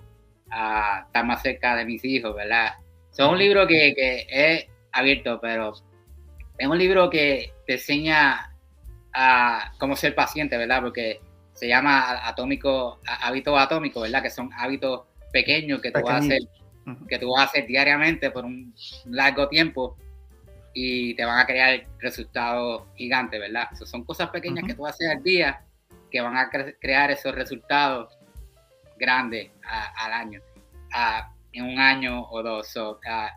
a estar más cerca de mis hijos, ¿verdad? Es un libro que, que es abierto, pero es un libro que te enseña a cómo ser paciente, ¿verdad? Porque se llama atómico, hábitos atómicos, ¿verdad? Que son hábitos pequeños que tú vas a hacer, que tú vas a hacer diariamente por un largo tiempo y te van a crear resultados gigantes, ¿verdad? son cosas pequeñas que tú vas a hacer al día que van a crear esos resultados grandes al año, en un año o dos.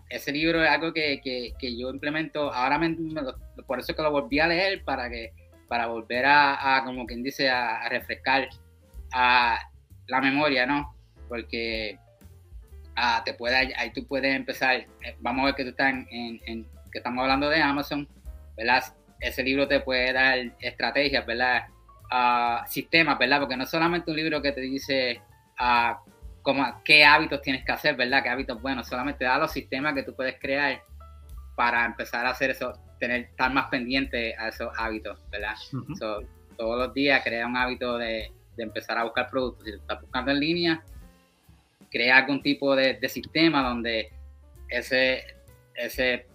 ese libro es algo que, que, yo implemento, ahora me, por eso que lo volví a leer, para, que, para volver a, como quien dice, a, refrescar a la memoria, ¿no? Porque te puede, ahí tú puedes empezar, eh, vamos a ver que tú estás en, que estamos hablando de Amazon, ¿verdad? Ese libro te puede dar estrategias, ¿verdad? Uh, sistemas, ¿verdad? Porque no es solamente un libro que te dice uh, cómo, qué hábitos tienes que hacer, ¿verdad? Qué hábitos buenos, solamente da los sistemas que tú puedes crear para empezar a hacer eso, tener, estar más pendiente a esos hábitos, ¿verdad? todos los días crea un hábito de, de, empezar a buscar productos. Si estás buscando en línea, crea algún tipo de, de sistema donde ese, ese,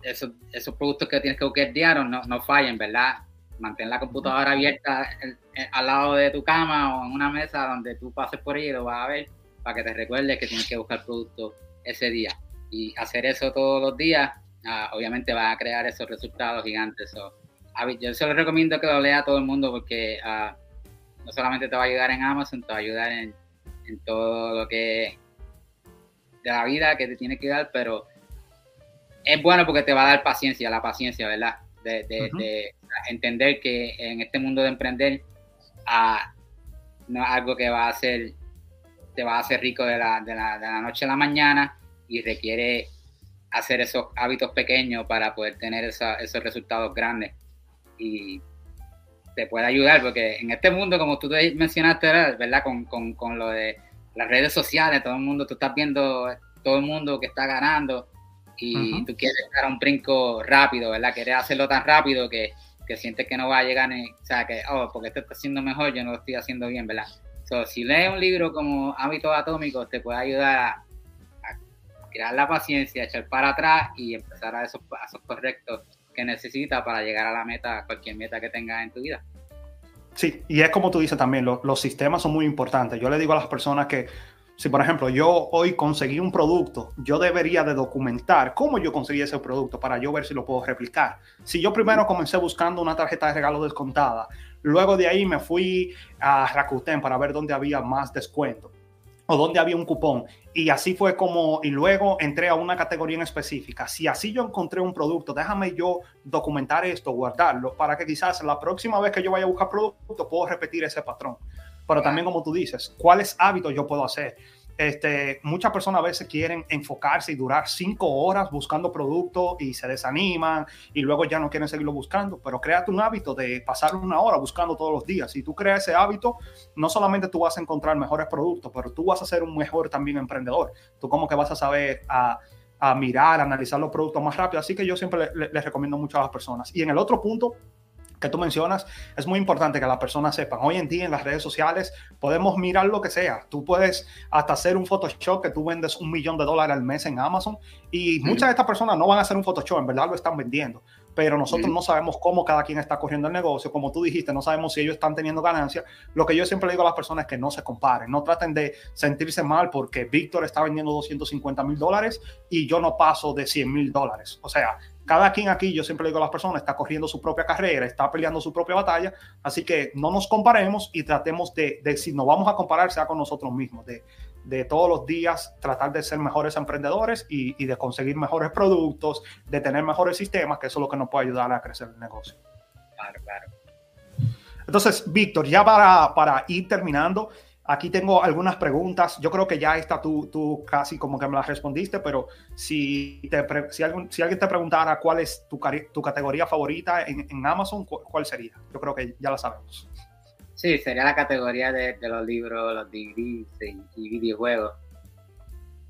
esos, esos, productos que tienes que buscar diario no, no fallen, ¿verdad? Mantén la computadora abierta al lado de tu cama o en una mesa donde tú pases por ahí y lo vas a ver para que te recuerdes que tienes que buscar productos ese día. Y hacer eso todos los días, uh, obviamente va a crear esos resultados gigantes. So, yo se lo recomiendo que lo lea a todo el mundo porque uh, no solamente te va a ayudar en Amazon, te va a ayudar en, en todo lo que de la vida que te tiene que dar, pero es bueno porque te va a dar paciencia, la paciencia, ¿verdad? De, de, de entender que en este mundo de emprender uh, no es algo que va a ser, te va a hacer rico de la, de la, de la noche a la mañana y requiere hacer esos hábitos pequeños para poder tener esa, esos resultados grandes. Y te puede ayudar, porque en este mundo, como tú mencionaste, ¿verdad? Con, con, con, lo de las redes sociales, todo el mundo, tú estás viendo todo el mundo que está ganando y tú quieres dar un brinco rápido, ¿verdad? Quieres hacerlo tan rápido que, que sientes que no va a llegar, ni, o sea, que, oh, porque este está haciendo mejor, yo no lo estoy haciendo bien, ¿verdad? So, si lees un libro como Hábitos Atómicos, te puede ayudar a, a crear la paciencia, echar para atrás y empezar a esos pasos correctos que necesitas para llegar a la meta, cualquier meta que tengas en tu vida. Sí, y es como tú dices también, lo, los sistemas son muy importantes. Yo le digo a las personas que si por ejemplo yo hoy conseguí un producto, yo debería de documentar cómo yo conseguí ese producto para yo ver si lo puedo replicar. Si yo primero comencé buscando una tarjeta de regalo descontada, luego de ahí me fui a Rakuten para ver dónde había más descuento o dónde había un cupón. Y así fue como, y luego entré a una categoría en específica. Si así yo encontré un producto, déjame yo documentar esto, guardarlo, para que quizás la próxima vez que yo vaya a buscar producto, puedo repetir ese patrón. Pero también, como tú dices, ¿cuáles hábitos yo puedo hacer? Este, muchas personas a veces quieren enfocarse y durar cinco horas buscando productos y se desaniman y luego ya no quieren seguirlo buscando, pero créate un hábito de pasar una hora buscando todos los días. Si tú creas ese hábito, no solamente tú vas a encontrar mejores productos, pero tú vas a ser un mejor también emprendedor. Tú como que vas a saber a, a mirar, a analizar los productos más rápido. Así que yo siempre les le, recomiendo mucho a las personas. Y en el otro punto, que tú mencionas, es muy importante que las personas sepan. Hoy en día en las redes sociales podemos mirar lo que sea. Tú puedes hasta hacer un Photoshop que tú vendes un millón de dólares al mes en Amazon y muchas de estas personas no van a hacer un Photoshop, en verdad lo están vendiendo. Pero nosotros no sabemos cómo cada quien está corriendo el negocio. Como tú dijiste, no sabemos si ellos están teniendo ganancias. Lo que yo siempre digo a las personas es que no se comparen. No traten de sentirse mal porque Víctor está vendiendo 250 mil dólares y yo no paso de 100 mil dólares. O sea, cada quien aquí, yo siempre digo a las personas, está corriendo su propia carrera, está peleando su propia batalla, así que no nos comparemos y tratemos de, de si nos vamos a comparar, sea con nosotros mismos, de, de todos los días tratar de ser mejores emprendedores y, y, de conseguir mejores productos, de tener mejores sistemas, que eso es lo que nos puede ayudar a crecer el negocio. Claro, claro. Entonces, Víctor, ya para, para ir terminando, Aquí tengo algunas preguntas. Yo creo que ya está tú, tú casi como que me las respondiste, pero si, te, si, algún, si alguien te preguntara cuál es tu, tu categoría favorita en, en, Amazon, ¿cuál sería? Yo creo que ya la sabemos. Sí, sería la categoría de, de los libros, los DVDs y, y, videojuegos.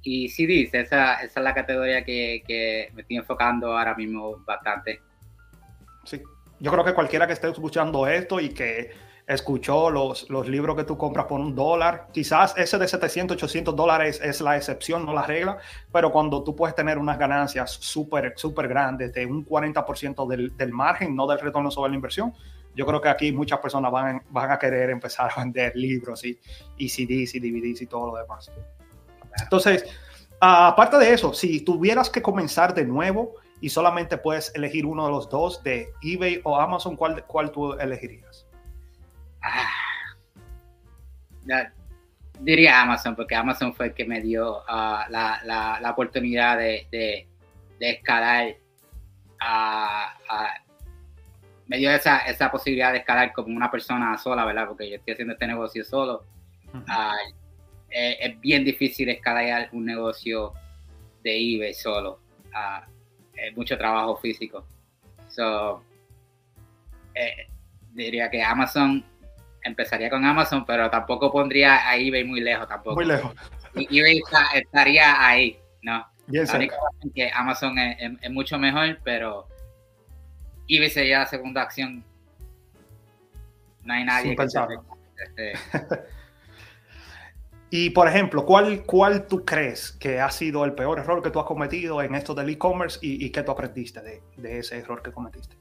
Y CDs, esa, esa es la categoría que, que me estoy enfocando ahora mismo bastante. Sí, yo creo que cualquiera que esté escuchando esto y que escuchó los, los libros que tú compras por un dólar. Quizás ese de 700, 800 dólares es la excepción, no la regla, pero cuando tú puedes tener unas ganancias súper, súper grandes de un 40% del, del, margen, no del retorno sobre la inversión, yo creo que aquí muchas personas van, van a querer empezar a vender libros y, y CDs y DVDs y todo lo demás. Entonces, aparte de eso, si tuvieras que comenzar de nuevo y solamente puedes elegir uno de los dos, de eBay o Amazon, ¿cuál, cuál tú elegirías? Ah, diría Amazon, porque Amazon fue el que me dio uh, la, la, la, oportunidad de, de, de escalar, uh, me dio esa, esa posibilidad de escalar como una persona sola, ¿verdad? Porque yo estoy haciendo este negocio solo. -huh. es bien difícil escalar un negocio de eBay solo. Ah, es mucho trabajo físico. So, eh, diría que Amazon empezaría con Amazon, pero tampoco pondría a eBay muy lejos tampoco. Muy lejos. eBay estaría ahí, ¿no? Bien que Amazon es, mucho mejor, pero eBay sería la segunda acción. No hay nadie que este, Y por ejemplo, ¿cuál, ¿cuál tú crees que ha sido el peor error que tú has cometido en esto del e-commerce y, qué tú aprendiste de, ese error que cometiste?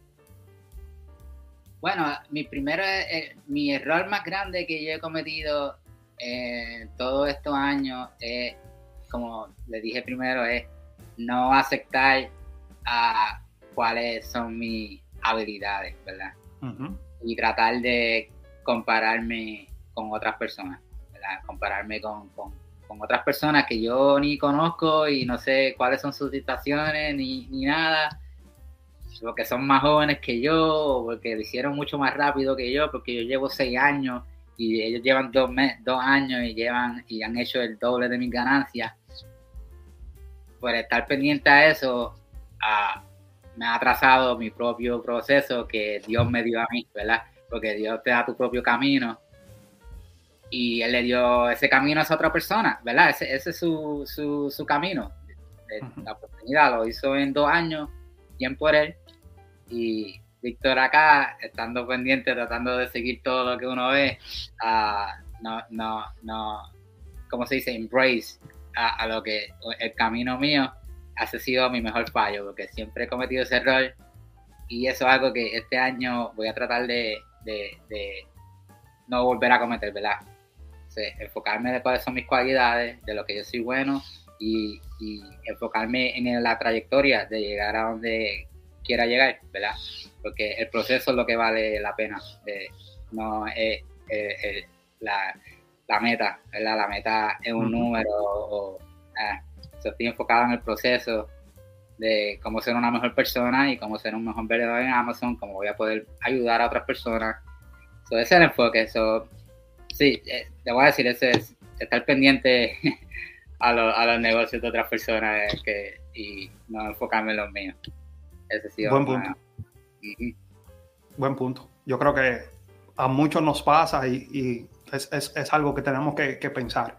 Bueno, mi primer, eh, mi error más grande que yo he cometido en todos estos años es, como le dije primero, es no aceptar a cuáles son mis habilidades, ¿verdad? Y tratar de compararme con otras personas compararme con, otras personas que yo ni conozco y no sé cuáles son sus situaciones ni, nada, porque son más jóvenes que yo, porque lo hicieron mucho más rápido que yo, porque yo llevo seis años y ellos llevan dos, dos años y llevan y han hecho el doble de mis ganancias. Por estar pendiente a eso, me ha atrasado mi propio proceso que Dios me dio a mí, ¿verdad? Porque Dios te da tu propio camino y él le dio ese camino a esa otra persona, ¿verdad? Ese, ese es su, su, su camino. La oportunidad lo hizo en dos años, bien por él. Y Víctor acá, estando pendiente, tratando de seguir todo lo que uno ve, uh, no, no, no, ¿cómo se dice? Embrace a, lo que el camino mío ha sido mi mejor fallo, porque siempre he cometido ese error. Y eso es algo que este año voy a tratar de, no volver a cometer, ¿verdad? enfocarme de cuáles son mis cualidades, de lo que yo soy bueno y, enfocarme en la trayectoria de llegar a donde quiera llegar, ¿verdad? Porque el proceso es lo que vale la pena, no es la, meta, ¿verdad? La meta es un número o, estoy enfocado en el proceso de cómo ser una mejor persona y cómo ser un mejor vendedor en Amazon, cómo voy a poder ayudar a otras personas. ese es el enfoque. eso sí, eh, te voy a decir, ese es estar pendiente a, los negocios de otras personas que, y no enfocarme en los míos. Ese sí Buen punto. Buen punto. Yo creo que a muchos nos pasa y, es, algo que tenemos que, pensar.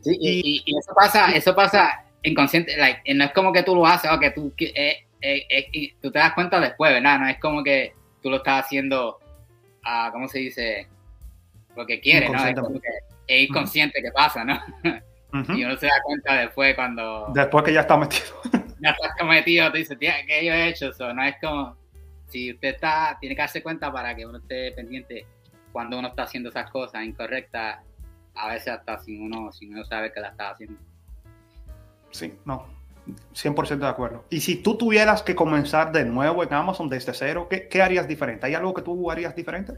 Sí, y, eso pasa, eso pasa inconsciente, no es como que tú lo haces o que tú, eh, eh, tú te das cuenta después, ¿verdad? No es como que tú lo estás haciendo, uh, ¿cómo se dice? porque quiere, ¿no? Es, como que es inconsciente que pasa, ¿no? Y uno se da cuenta después cuando... Después que ya está metido. ya estás metido, te dice, ¿qué yo he hecho? eso? no es como... Si usted está, tiene que darse cuenta para que uno esté pendiente cuando uno está haciendo esas cosas incorrectas, a veces hasta sin uno, sin uno sabe que la está haciendo. Sí, no, 100% de acuerdo. Y si tú tuvieras que comenzar de nuevo en Amazon desde cero, ¿qué, ¿qué, harías diferente? ¿Hay algo que tú harías diferente?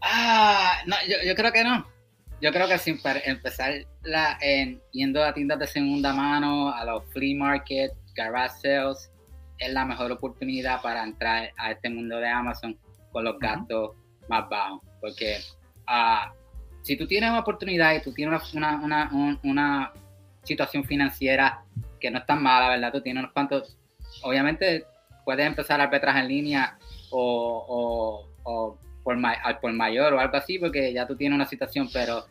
Ah, no, yo, creo que no. Yo creo que sin empezar la, en, yendo a tiendas de segunda mano, a los flea market, garage sales, es la mejor oportunidad para entrar a este mundo de Amazon con los gastos más bajos. Porque uh, si tú tienes una oportunidad y tú tienes una, una, una, situación financiera que no es tan mala, ¿verdad? Tú tienes unos cuantos, obviamente puedes empezar a arbitrar en línea o, o, o por, por mayor o algo así, porque ya tú tienes una situación, pero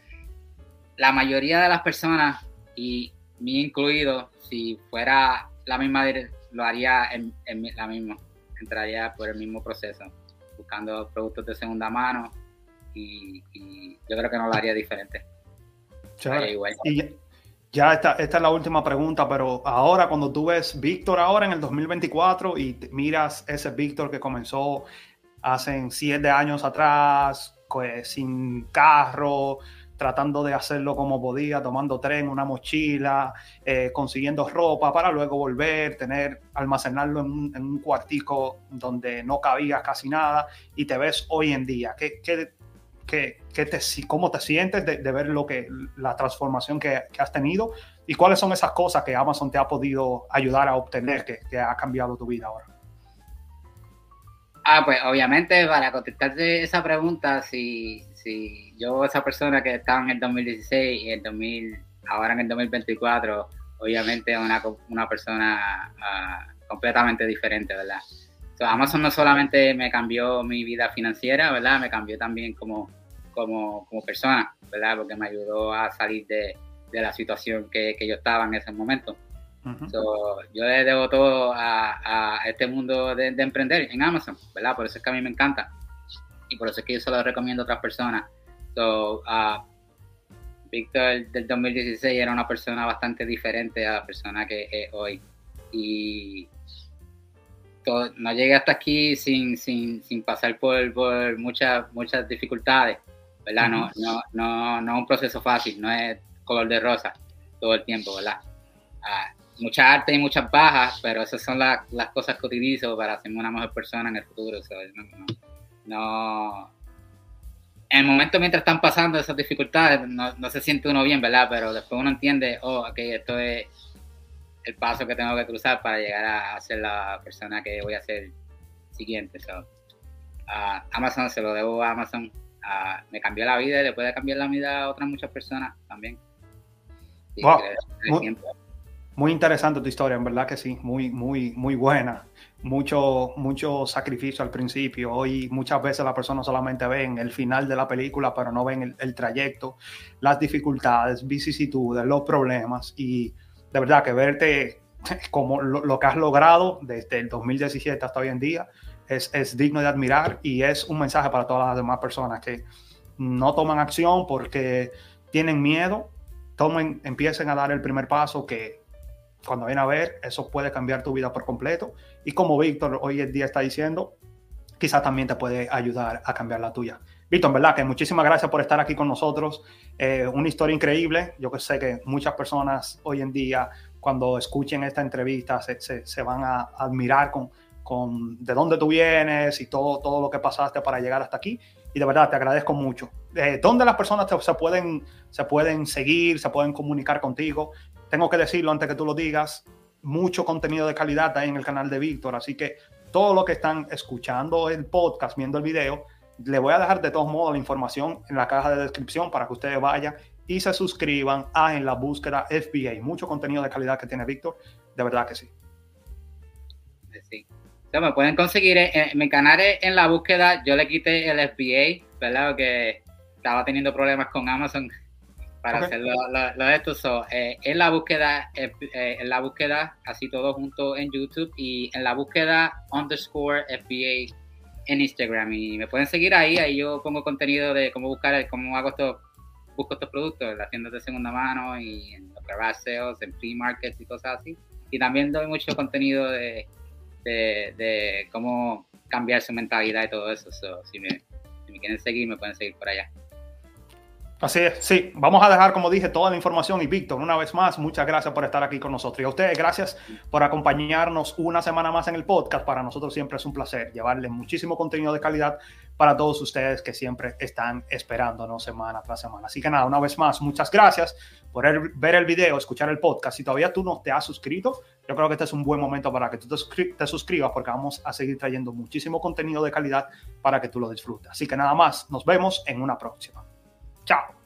la mayoría de las personas, y mi incluido, si fuera la misma, lo haría en, la misma, entraría por el mismo proceso, buscando productos de segunda mano y, yo creo que no lo haría diferente. Y ya, esta, esta es la última pregunta, pero ahora cuando tú ves Víctor ahora en el 2024 y miras ese Víctor que comenzó hacen siete años atrás, pues, sin carro, tratando de hacerlo como podía, tomando tren, una mochila, eh, consiguiendo ropa para luego volver, tener, almacenarlo en un, cuartico donde no cabía casi nada y te ves hoy en día. ¿Qué, qué, qué, te, ¿Cómo te sientes de, ver lo que, la transformación que, has tenido y cuáles son esas cosas que Amazon te ha podido ayudar a obtener que, que ha cambiado tu vida ahora? Ah, pues obviamente para contestarte esa pregunta, si, si yo, esa persona que estaba en el 2016 y el 2000, ahora en el 2024, obviamente una, una persona ah, completamente diferente, ¿verdad? Amazon no solamente me cambió mi vida financiera, ¿verdad? Me cambió también como, como, como persona, ¿verdad? Porque me ayudó a salir de, de la situación que, yo estaba en ese momento. Yo le debo todo a, a este mundo de, de, emprender en Amazon, ¿verdad? Por eso es que a mí me encanta y por eso es que yo se lo recomiendo a otras personas. So, uh, Víctor del 2016 era una persona bastante diferente a la persona que es hoy. Y no llegué hasta aquí sin, sin, sin pasar por, por, muchas, muchas dificultades, ¿verdad? no, no, no, no es un proceso fácil, no es color de rosa todo el tiempo, ¿verdad? Ah, mucha arte y muchas bajas, pero esas son las cosas que utilizo para hacerme una mejor persona en el futuro. no, no, en el momento mientras están pasando esas dificultades, no, no, se siente uno bien, ¿verdad? Pero después uno entiende, oh, ok, esto es el paso que tengo que cruzar para llegar a, ser la persona que voy a ser siguiente. So, Amazon se lo debo a Amazon. me cambió la vida y le puede cambiar la vida a otras muchas personas también. muy, muy, interesante tu historia, en verdad que sí, muy, muy, muy buena. Mucho, mucho sacrificio al principio. Hoy muchas veces las personas solamente ven el final de la película, pero no ven el, el trayecto, las dificultades, vicisitudes, los problemas y de verdad que verte como lo, que has logrado desde el 2017 hasta hoy en día es, es, digno de admirar y es un mensaje para todas las demás personas que no toman acción porque tienen miedo, tomen, empiecen a dar el primer paso que cuando viene a ver eso puede cambiar tu vida por completo y como Víctor hoy en día está diciendo, quizás también te puede ayudar a cambiar la tuya. Víctor, en verdad que muchísimas gracias por estar aquí con nosotros. Eh, una historia increíble. Yo sé que muchas personas hoy en día, cuando escuchen esta entrevista, se, se, van a admirar con, con, de dónde tú vienes y todo, todo lo que pasaste para llegar hasta aquí. Y de verdad te agradezco mucho. Eh, ¿Dónde las personas se, pueden, se pueden seguir, se pueden comunicar contigo? Tengo que decirlo antes que tú lo digas. Mucho contenido de calidad hay en el canal de Víctor. Así que todo lo que están escuchando el podcast, viendo el video, le voy a dejar de todos modos la información en la caja de descripción para que ustedes vayan y se suscriban a En la Búsqueda FBA. Mucho contenido de calidad que tiene Víctor, de verdad que sí. Sí. me pueden conseguir en, mi canal En la Búsqueda, yo le quité el FBA, ¿verdad? Que estaba teniendo problemas con Amazon para hacer lo, de esto. Eh, en la búsqueda, eh, en la búsqueda, así todo junto en YouTube y en la búsqueda underscore FBA en Instagram y me pueden seguir ahí, ahí yo pongo contenido de cómo buscar, cómo hago esto busco estos productos, las tiendas de segunda mano y en los garage sales, en free markets y cosas así. Y también doy mucho contenido de, de, cómo cambiar su mentalidad y todo eso. si, me, si me quieren seguir, me pueden seguir por allá. Así es, sí. Vamos a dejar, como dije, toda la información. Y Víctor, una vez más, muchas gracias por estar aquí con nosotros. Y a ustedes, gracias por acompañarnos una semana más en el podcast. Para nosotros siempre es un placer llevarles muchísimo contenido de calidad para todos ustedes que siempre están esperándonos semana tras semana. Así que nada, una vez más, muchas gracias por ver el video, escuchar el podcast. Si todavía tú no te has suscrito, yo creo que este es un buen momento para que tú te, suscribas porque vamos a seguir trayendo muchísimo contenido de calidad para que tú lo disfrutes. Así que nada más, nos vemos en una próxima. Chao.